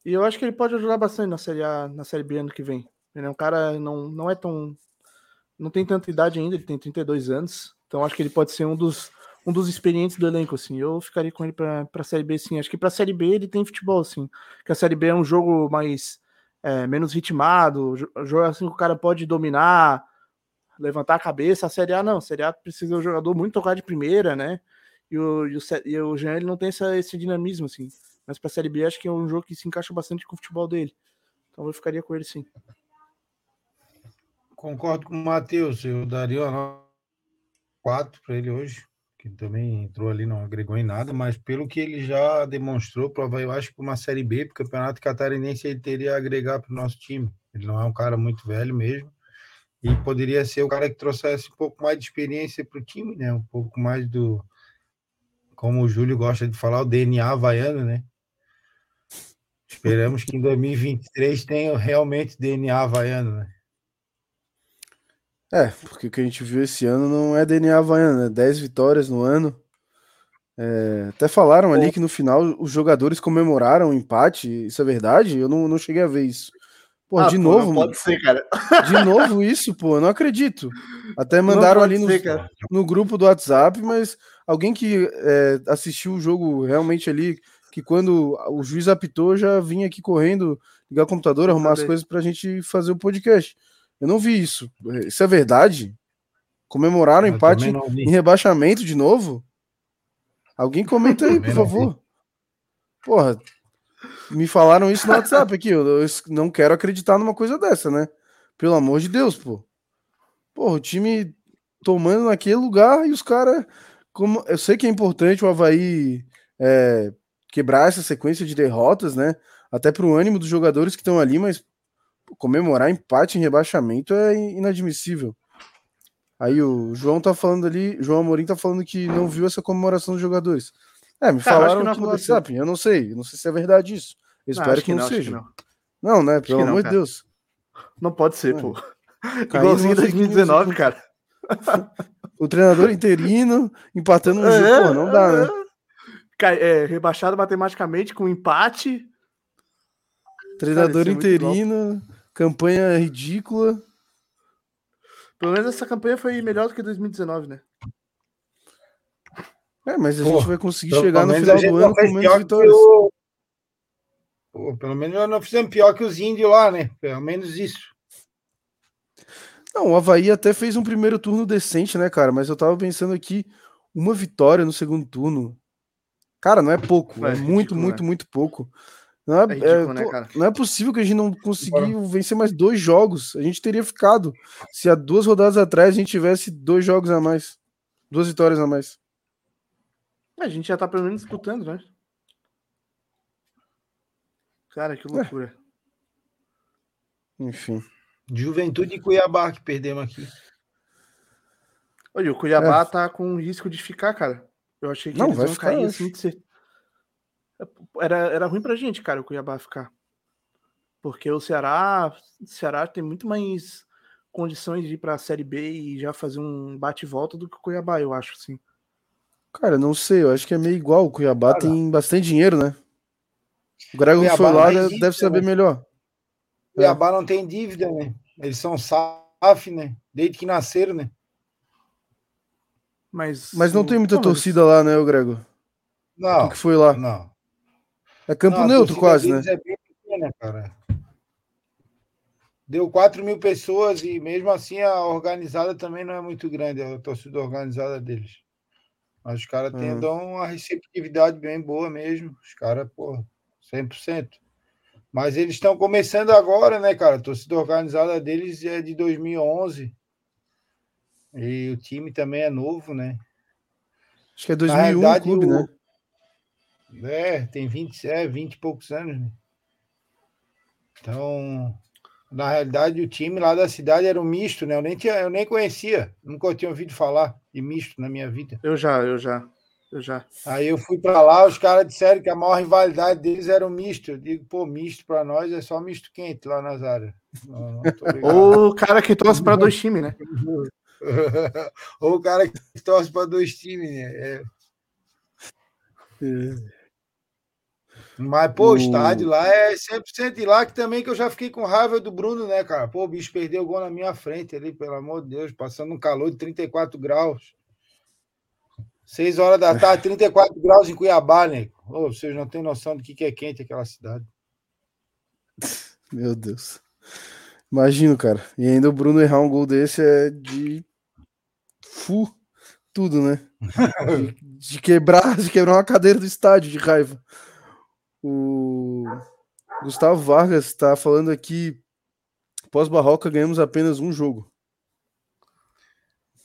E eu acho que ele pode ajudar bastante na Série A, na Série B ano que vem. Ele é um cara, não, não é tão não tem tanta idade ainda, ele tem 32 anos, então acho que ele pode ser um dos, um dos experientes do elenco, assim. Eu ficaria com ele para a Série B, sim. Acho que para a Série B ele tem futebol, assim. Que a Série B é um jogo mais é, menos ritmado, jogo assim que o cara pode dominar, levantar a cabeça. A Série A não, a Série A precisa de um jogador muito tocar de primeira, né? E o, e o, e o Jean ele não tem essa, esse dinamismo, assim. Mas para a Série B acho que é um jogo que se encaixa bastante com o futebol dele. Então eu ficaria com ele, sim. Concordo com o Matheus, eu daria 4 para ele hoje, que também entrou ali, não agregou em nada, mas pelo que ele já demonstrou, prova, eu acho que uma Série B, para o Campeonato Catarinense, ele teria a agregar para o nosso time. Ele não é um cara muito velho mesmo, e poderia ser o cara que trouxesse um pouco mais de experiência para o time, né? Um pouco mais do, como o Júlio gosta de falar, o DNA havaiano, né? Esperamos que em 2023 tenha realmente DNA havaiano, né? É, porque o que a gente viu esse ano não é DNA Havaiano, né? 10 vitórias no ano. É, até falaram ali que no final os jogadores comemoraram o empate. Isso é verdade? Eu não, não cheguei a ver isso. Pô, ah, de pô, novo. pode ser, cara. De novo isso, pô, eu não acredito. Até mandaram ali no, ser, no grupo do WhatsApp, mas alguém que é, assistiu o jogo realmente ali, que quando o juiz apitou, já vinha aqui correndo, ligar o computador, arrumar as coisas pra gente fazer o podcast. Eu não vi isso. Isso é verdade? Comemoraram o empate em rebaixamento de novo? Alguém comenta aí, por favor. Porra, me falaram isso no WhatsApp aqui. Eu, eu não quero acreditar numa coisa dessa, né? Pelo amor de Deus, pô. Porra, o time tomando naquele lugar e os caras. Como... Eu sei que é importante o Havaí é, quebrar essa sequência de derrotas, né? Até pro ânimo dos jogadores que estão ali, mas comemorar empate em rebaixamento é inadmissível. Aí o João tá falando ali, João Amorim tá falando que não viu essa comemoração dos jogadores. É, me Cara, falaram no WhatsApp, eu não sei, eu não sei se é verdade isso. Eu não, espero que, que, não, seja. Que não. não. né? Pelo amor de Deus. Não pode ser, pô. Igualzinho em 2019, cara. [laughs] o treinador interino empatando no é, jogo, pô, não dá, né? É, é, rebaixado matematicamente com empate. Treinador cara, é interino, campanha ridícula. Pelo menos essa campanha foi melhor do que 2019, né? É, mas a Pô, gente vai conseguir chegar no final do ano com menos vitórias. O... Pô, pelo menos nós não fizemos pior que os índios lá, né? Pelo menos isso. Não, o Havaí até fez um primeiro turno decente, né, cara? Mas eu tava pensando aqui, uma vitória no segundo turno. Cara, não é pouco. É, é muito, muito, né? muito pouco. Não é, é, ridículo, é né, não é possível que a gente não conseguiu vencer mais dois jogos. A gente teria ficado. Se há duas rodadas atrás a gente tivesse dois jogos a mais. Duas vitórias a mais. A gente já tá pelo menos disputando, né? Cara, que loucura. É. Enfim. Juventude e Cuiabá que perdemos aqui. Olha, o Cuiabá é. tá com risco de ficar, cara. Eu achei que não, eles vai ficar, cair assim de ser era, era ruim pra gente, cara, o Cuiabá ficar. Porque o Ceará, o Ceará tem muito mais condições de ir pra Série B e já fazer um bate-volta do que o Cuiabá, eu acho, sim. Cara, não sei, eu acho que é meio igual. O Cuiabá cara, tem bastante dinheiro, né? O Grego foi lá, deve dívida, saber né? melhor. O Cuiabá é. não tem dívida, né? Eles são SAF, né? Desde que nasceram, né? Mas, Mas não tem muita torcida lá, né, o Grego? Não. O que foi lá? Não. É campo Não, neutro quase, né? É bem pequena, cara. Deu 4 mil pessoas e mesmo assim a organizada também não é muito grande, a torcida organizada deles. Mas os caras hum. dão uma receptividade bem boa mesmo. Os caras, pô, 100%. Mas eles estão começando agora, né, cara? A torcida organizada deles é de 2011. E o time também é novo, né? Acho que é 2001 o clube, o... né? É, tem 20, é, 20 e poucos anos, né? Então, na realidade, o time lá da cidade era um misto, né? Eu nem, tinha, eu nem conhecia, nunca tinha ouvido falar de misto na minha vida. Eu já, eu já, eu já. Aí eu fui para lá, os caras disseram que a maior rivalidade deles era o misto. Eu digo, pô, misto para nós é só misto quente lá nas [laughs] áreas. Ou o cara que torce para dois times, né? [laughs] Ou o cara que torce para dois times, né? É. Mas, pô, o estádio lá é 100% de lá, que também que eu já fiquei com raiva do Bruno, né, cara? Pô, o bicho perdeu o gol na minha frente ali, pelo amor de Deus, passando um calor de 34 graus. 6 horas da tarde, [laughs] 34 graus em Cuiabá, né? Ô, vocês não têm noção do que é quente aquela cidade. Meu Deus. Imagino, cara. E ainda o Bruno errar um gol desse é de fu tudo, né? [laughs] De, de quebrar, de quebrar uma cadeira do estádio de raiva. O Gustavo Vargas está falando aqui: pós-barroca ganhamos apenas um jogo.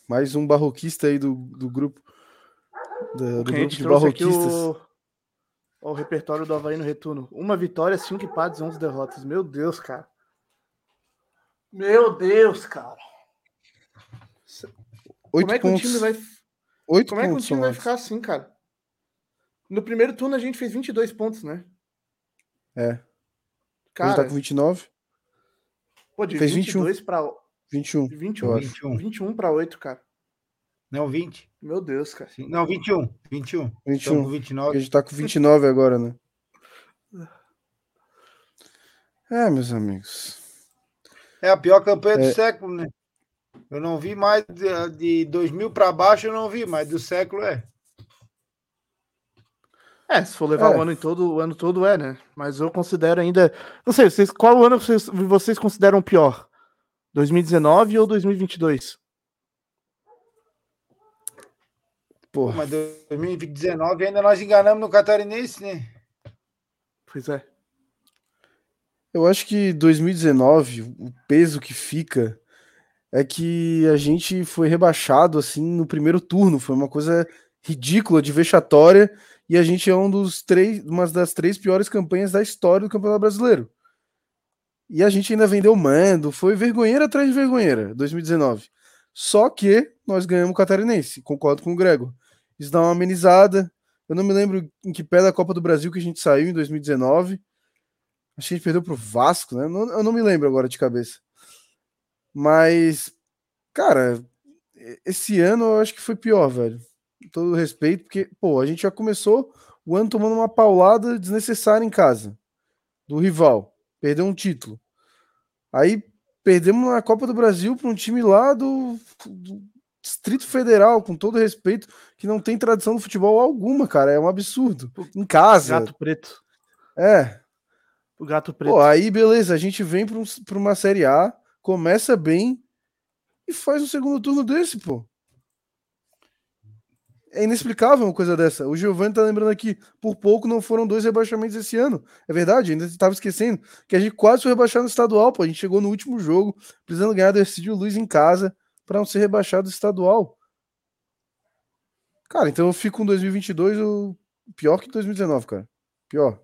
Mais um barroquista aí do, do grupo. do grupo de barroquistas. O, o, repertório do Havaí no retorno. Uma vitória, cinco empates, onze derrotas. Meu Deus, cara. Meu Deus, cara. Oito Como é que pontos. o time vai. Oito Como é que o time vai ficar assim, cara? No primeiro turno a gente fez 22 pontos, né? É. Cara, Hoje tá com 29. Pô, de fez 22 21. pra 21. 21, 21. 21 para 8, cara. Não, 20. Meu Deus, cara. Não, 21. 21. 21. 29. A gente tá com 29 agora, né? É, meus amigos. É a pior campanha é... do século, né? Eu não vi mais de, de 2000 para baixo, eu não vi, mas do século é. É, se for levar é. o ano todo, o ano todo é, né? Mas eu considero ainda. Não sei, vocês, qual ano vocês, vocês consideram pior? 2019 ou 2022? Pô, mas 2019 ainda nós enganamos no Catarinense, né? Pois é. Eu acho que 2019, o peso que fica é que a gente foi rebaixado assim no primeiro turno. Foi uma coisa ridícula, de vexatória, e a gente é um dos três, uma das três piores campanhas da história do Campeonato Brasileiro. E a gente ainda vendeu mando, foi vergonheira atrás de vergonheira, 2019. Só que nós ganhamos o Catarinense, concordo com o Grego. Isso dá uma amenizada. Eu não me lembro em que pé da Copa do Brasil que a gente saiu em 2019. Acho que a gente perdeu pro Vasco, né? Eu não me lembro agora de cabeça. Mas, cara, esse ano eu acho que foi pior, velho. Todo respeito, porque, pô, a gente já começou o ano tomando uma paulada desnecessária em casa do rival. Perdeu um título. Aí perdemos na Copa do Brasil para um time lá do, do, Distrito Federal, com todo respeito, que não tem tradição no futebol alguma, cara. É um absurdo. Em casa. Gato preto. É. O gato preto. Pô, aí beleza, a gente vem para um, uma Série A, começa bem e faz um segundo turno desse, pô. É inexplicável uma coisa dessa. O Giovanni tá lembrando aqui, por pouco não foram dois rebaixamentos esse ano. É verdade, ainda estava esquecendo que a gente quase foi rebaixado no estadual, pô. A gente chegou no último jogo, precisando ganhar do Ercídio Luiz em casa para não ser rebaixado estadual. Cara, então eu fico com 2022 o pior que 2019, cara. Pior.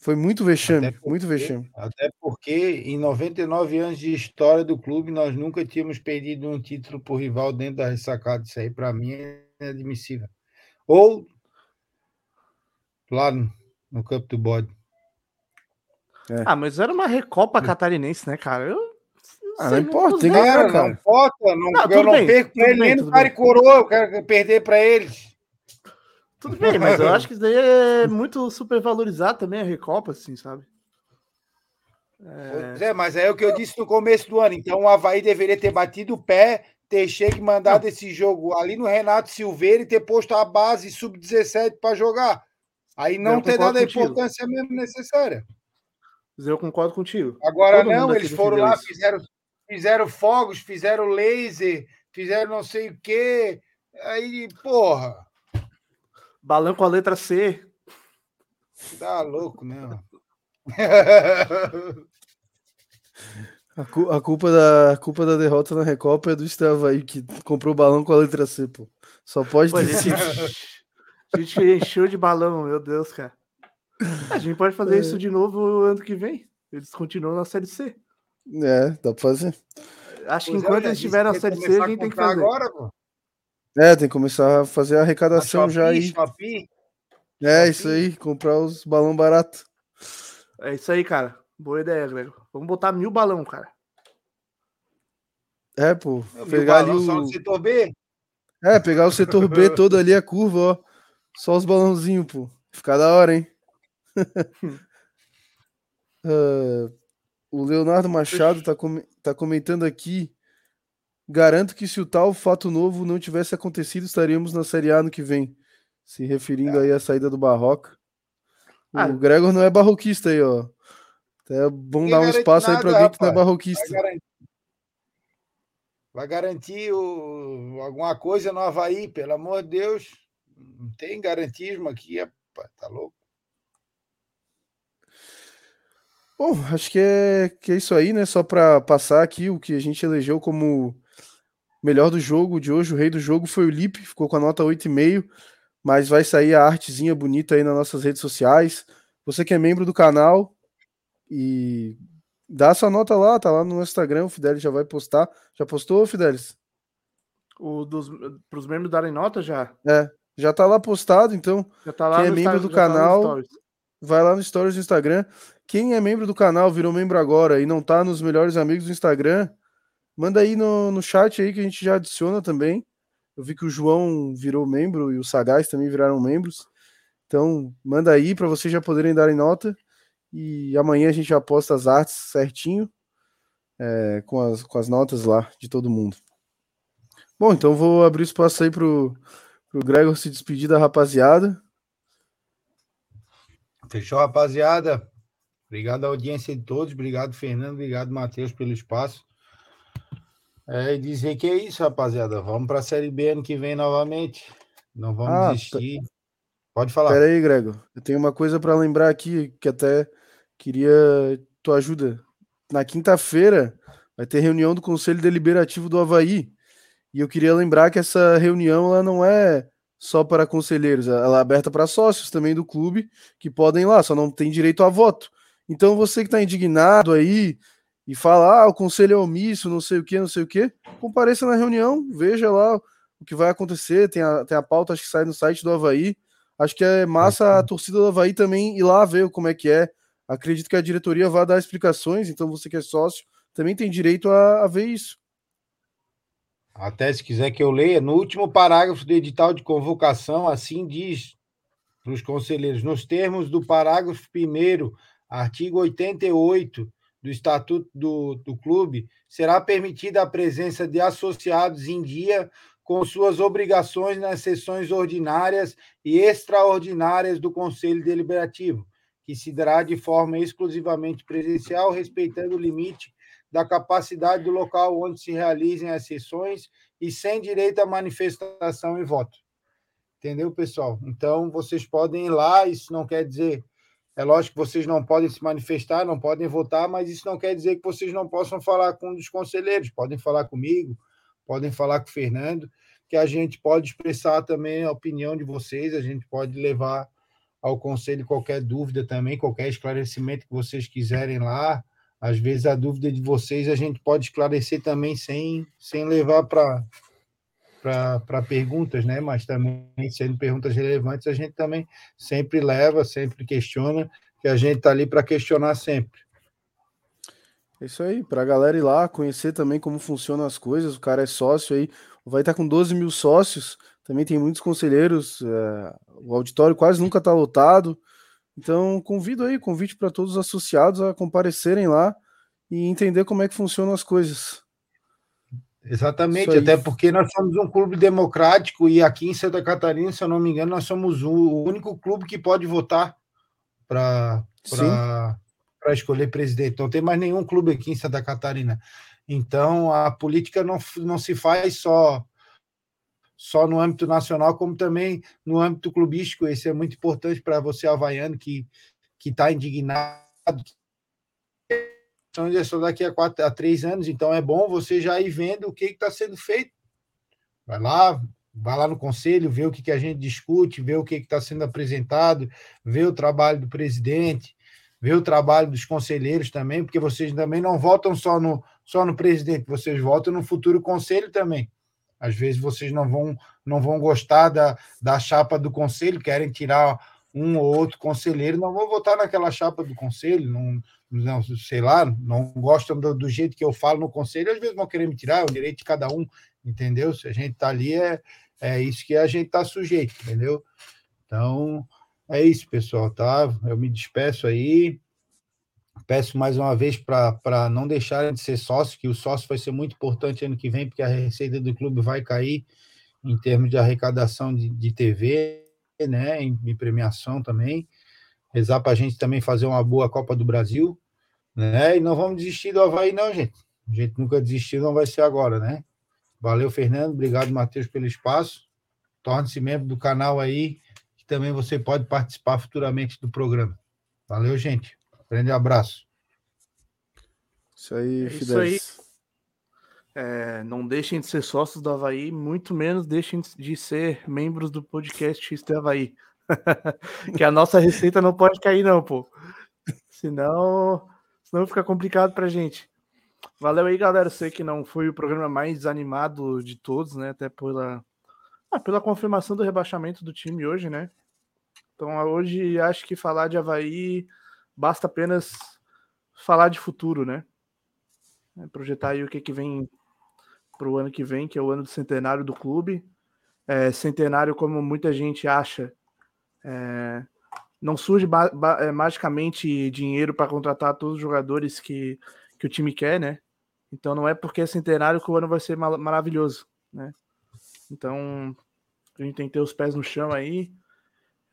Foi muito vexame, porque, muito vexame. Até porque em 99 anos de história do clube, nós nunca tínhamos perdido um título por rival dentro da ressacada. Isso aí, para mim, é admissível. Ou lá no, no campo do bode. É. Ah, mas era uma recopa catarinense, né, cara? Eu ah, não importa, tem que ganhar, cara. Não importa, não, não eu não bem, perco pra ele nem no cara e coroa, eu quero perder pra eles. Tudo bem, mas eu [laughs] acho que isso daí é muito supervalorizado também a Recopa, assim, sabe? É... Pois é, mas é o que eu disse no começo do ano. Então o Havaí deveria ter batido o pé, ter chego e mandado esse jogo ali no Renato Silveira e ter posto a base sub-17 para jogar. Aí não eu ter dado a importância mesmo necessária. Eu concordo contigo. Agora Todo não, eles foram lá, fizeram, fizeram fogos, fizeram laser, fizeram não sei o quê. Aí, porra. Balão com a letra C. Tá louco, né? A, cu a, culpa da, a culpa da derrota na Recopa é do Estava aí, que comprou o balão com a letra C, pô. Só pode ter sido. A gente encheu de balão, meu Deus, cara. A gente pode fazer é. isso de novo ano que vem. Eles continuam na Série C. É, dá pra fazer. Acho que pois é, enquanto é, eles estiverem na Série C, a gente tem que fazer. Agora, pô. É, tem que começar a fazer a arrecadação Shopee, já aí. Shopee. É, Shopee. isso aí, comprar os balão barato. É isso aí, cara. Boa ideia, Grego. Vamos botar mil balão, cara. É, pô. pegar ali o... Só no setor B? É, pegar o setor B [laughs] todo ali, a curva, ó. Só os balãozinhos, pô. Ficar da hora, hein? uh, [laughs] [laughs] o Leonardo Machado tá, com... tá comentando aqui Garanto que se o tal fato novo não tivesse acontecido, estaríamos na Série A no que vem. Se referindo é. aí à saída do Barroca. O ah, Gregor não é barroquista aí, ó. É bom dar um espaço nada, aí para alguém que não é barroquista. Vai garantir, vai garantir o... alguma coisa no Havaí, pelo amor de Deus. Não tem garantismo aqui, rapaz, tá louco. Bom, acho que é, que é isso aí, né? Só para passar aqui o que a gente elegeu como melhor do jogo de hoje, o rei do jogo foi o Lipe, ficou com a nota 8,5, mas vai sair a artezinha bonita aí nas nossas redes sociais. Você que é membro do canal e dá sua nota lá, tá lá no Instagram, o Fidelis já vai postar. Já postou, Fidelis? O dos pros membros darem nota já? É, já tá lá postado, então já tá lá quem é membro do tá canal, tá vai lá no stories do Instagram. Quem é membro do canal, virou membro agora e não tá nos melhores amigos do Instagram, Manda aí no, no chat aí que a gente já adiciona também. Eu vi que o João virou membro e o Sagaz também viraram membros. Então, manda aí para vocês já poderem dar em nota. E amanhã a gente já posta as artes certinho, é, com, as, com as notas lá de todo mundo. Bom, então vou abrir espaço aí pro, pro Gregor se despedir da rapaziada. Fechou, rapaziada. Obrigado à audiência de todos. Obrigado, Fernando. Obrigado, Matheus, pelo espaço. É, e dizer que é isso, rapaziada. Vamos para a Série B ano que vem novamente. Não vamos ah, desistir. Pode falar. Pera aí, Grego. Eu tenho uma coisa para lembrar aqui que até queria tua ajuda. Na quinta-feira vai ter reunião do Conselho Deliberativo do Havaí. E eu queria lembrar que essa reunião ela não é só para conselheiros, ela é aberta para sócios também do clube que podem ir lá, só não tem direito a voto. Então você que está indignado aí e fala, ah, o conselho é omisso, não sei o que, não sei o que, compareça na reunião, veja lá o que vai acontecer, tem a, tem a pauta, acho que sai no site do Havaí. Acho que é massa a torcida do Havaí também ir lá ver como é que é. Acredito que a diretoria vai dar explicações, então você que é sócio também tem direito a, a ver isso. Até se quiser que eu leia, no último parágrafo do edital de convocação, assim diz para os conselheiros, nos termos do parágrafo 1, artigo 88 do Estatuto do, do Clube, será permitida a presença de associados em dia com suas obrigações nas sessões ordinárias e extraordinárias do Conselho Deliberativo, que se dará de forma exclusivamente presencial, respeitando o limite da capacidade do local onde se realizem as sessões e sem direito à manifestação e voto. Entendeu, pessoal? Então, vocês podem ir lá, isso não quer dizer. É lógico que vocês não podem se manifestar, não podem votar, mas isso não quer dizer que vocês não possam falar com um dos conselheiros. Podem falar comigo, podem falar com o Fernando, que a gente pode expressar também a opinião de vocês, a gente pode levar ao conselho qualquer dúvida também, qualquer esclarecimento que vocês quiserem lá, às vezes a dúvida de vocês a gente pode esclarecer também sem, sem levar para para perguntas, né? Mas também sendo perguntas relevantes, a gente também sempre leva, sempre questiona, que a gente está ali para questionar sempre. É isso aí, para a galera ir lá, conhecer também como funcionam as coisas. O cara é sócio aí, vai estar tá com 12 mil sócios, também tem muitos conselheiros, é, o auditório quase nunca está lotado. Então, convido aí, convite para todos os associados a comparecerem lá e entender como é que funcionam as coisas. Exatamente, até porque nós somos um clube democrático e aqui em Santa Catarina, se eu não me engano, nós somos o único clube que pode votar para escolher presidente. Não tem mais nenhum clube aqui em Santa Catarina. Então, a política não, não se faz só só no âmbito nacional, como também no âmbito clubístico. Isso é muito importante para você, havaiano, que está indignado. São só daqui a, quatro, a três anos, então é bom você já ir vendo o que está sendo feito. Vai lá, vai lá no conselho, vê o que, que a gente discute, vê o que está sendo apresentado, vê o trabalho do presidente, vê o trabalho dos conselheiros também, porque vocês também não votam só no, só no presidente, vocês votam no futuro conselho também. Às vezes vocês não vão, não vão gostar da, da chapa do conselho, querem tirar um ou outro conselheiro, não vão votar naquela chapa do conselho, não, não sei lá, não gostam do, do, jeito que eu falo no conselho, às vezes vão querer me tirar, é o direito de cada um, entendeu? Se a gente está ali, é, é isso que a gente está sujeito, entendeu? Então, é isso, pessoal, tá? Eu me despeço aí. Peço mais uma vez para não deixarem de ser sócio, que o sócio vai ser muito importante ano que vem, porque a receita do clube vai cair em termos de arrecadação de, de TV, né, em, em premiação também. Rezar para a gente também fazer uma boa Copa do Brasil, né? E não vamos desistir do Havaí, não, gente. A gente nunca desistiu, não vai ser agora, né? Valeu, Fernando. Obrigado, Matheus, pelo espaço. Torne-se membro do canal aí, que também você pode participar futuramente do programa. Valeu, gente. Grande abraço. Isso aí, é Isso aí. É, não deixem de ser sócios do Havaí, muito menos deixem de ser membros do podcast Isto é Havaí. [laughs] que a nossa receita não pode cair, não, pô. Senão, senão fica complicado pra gente. Valeu aí, galera. Sei que não foi o programa mais animado de todos, né? Até pela, ah, pela confirmação do rebaixamento do time hoje, né? Então, hoje acho que falar de Havaí basta apenas falar de futuro, né? É projetar aí o que, que vem para o ano que vem, que é o ano do centenário do clube. É, centenário, como muita gente acha, é, não surge é, magicamente dinheiro para contratar todos os jogadores que, que o time quer, né? Então não é porque é centenário que o ano vai ser maravilhoso, né? Então a gente tem que ter os pés no chão aí.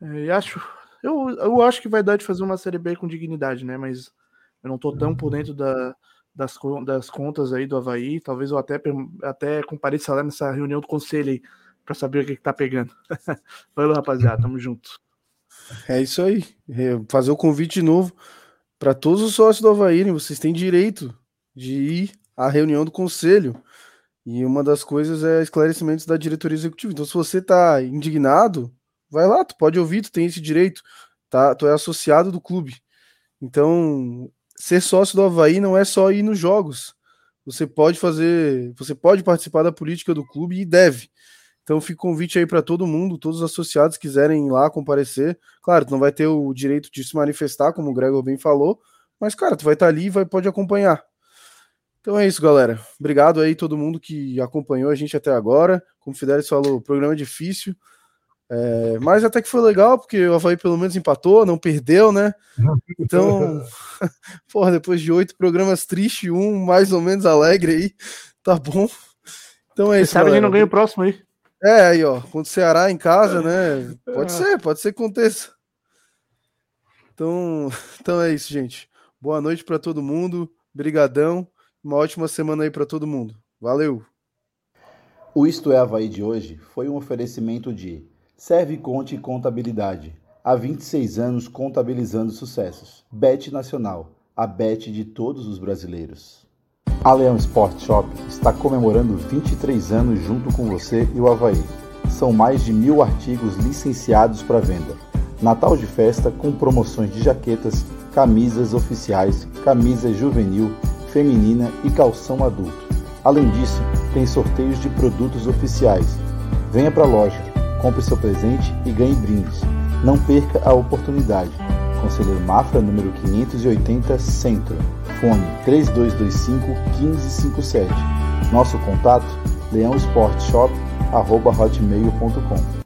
É, e acho, eu, eu acho que vai dar de fazer uma Série B com dignidade, né? Mas eu não tô tão por dentro da, das, das contas aí do Havaí. Talvez eu até, até compareça lá nessa reunião do conselho aí para saber o que, que tá pegando. [laughs] Valeu, rapaziada. Tamo junto. É isso aí. É fazer o convite de novo para todos os sócios do Havaí. Né? Vocês têm direito de ir à reunião do conselho. E uma das coisas é esclarecimentos da diretoria executiva. Então, se você está indignado, vai lá, tu pode ouvir, tu tem esse direito. Tá? Tu é associado do clube. Então, ser sócio do Havaí não é só ir nos jogos. Você pode fazer, você pode participar da política do clube e deve. Então fica o convite aí para todo mundo, todos os associados quiserem ir lá comparecer. Claro, tu não vai ter o direito de se manifestar, como o Gregor bem falou, mas cara, tu vai estar tá ali e vai pode acompanhar. Então é isso, galera. Obrigado aí todo mundo que acompanhou a gente até agora. Como o Fidelis falou, o programa é difícil, é, mas até que foi legal, porque o Havaí pelo menos empatou, não perdeu, né? Então, [laughs] porra, depois de oito programas tristes, um mais ou menos alegre aí, tá bom. Então é isso. Sabe que não ganha o próximo aí. É, aí, ó, contra o Ceará em casa, né? Pode é. ser, pode ser que aconteça. Então, [laughs] então é isso, gente. Boa noite para todo mundo. Brigadão. Uma ótima semana aí para todo mundo. Valeu. O Isto é Havaí de hoje foi um oferecimento de Serve Conte Contabilidade. Há 26 anos contabilizando sucessos. Bet Nacional, a bet de todos os brasileiros. A Leão Sport Shop está comemorando 23 anos junto com você e o Havaí. São mais de mil artigos licenciados para venda. Natal de festa com promoções de jaquetas, camisas oficiais, camisa juvenil, feminina e calção adulto. Além disso, tem sorteios de produtos oficiais. Venha para a loja compre seu presente e ganhe brindes. Não perca a oportunidade. Conselheiro Mafra, número 580, Centro. Fone 3225 1557. Nosso contato leãosportshop.hotmail.com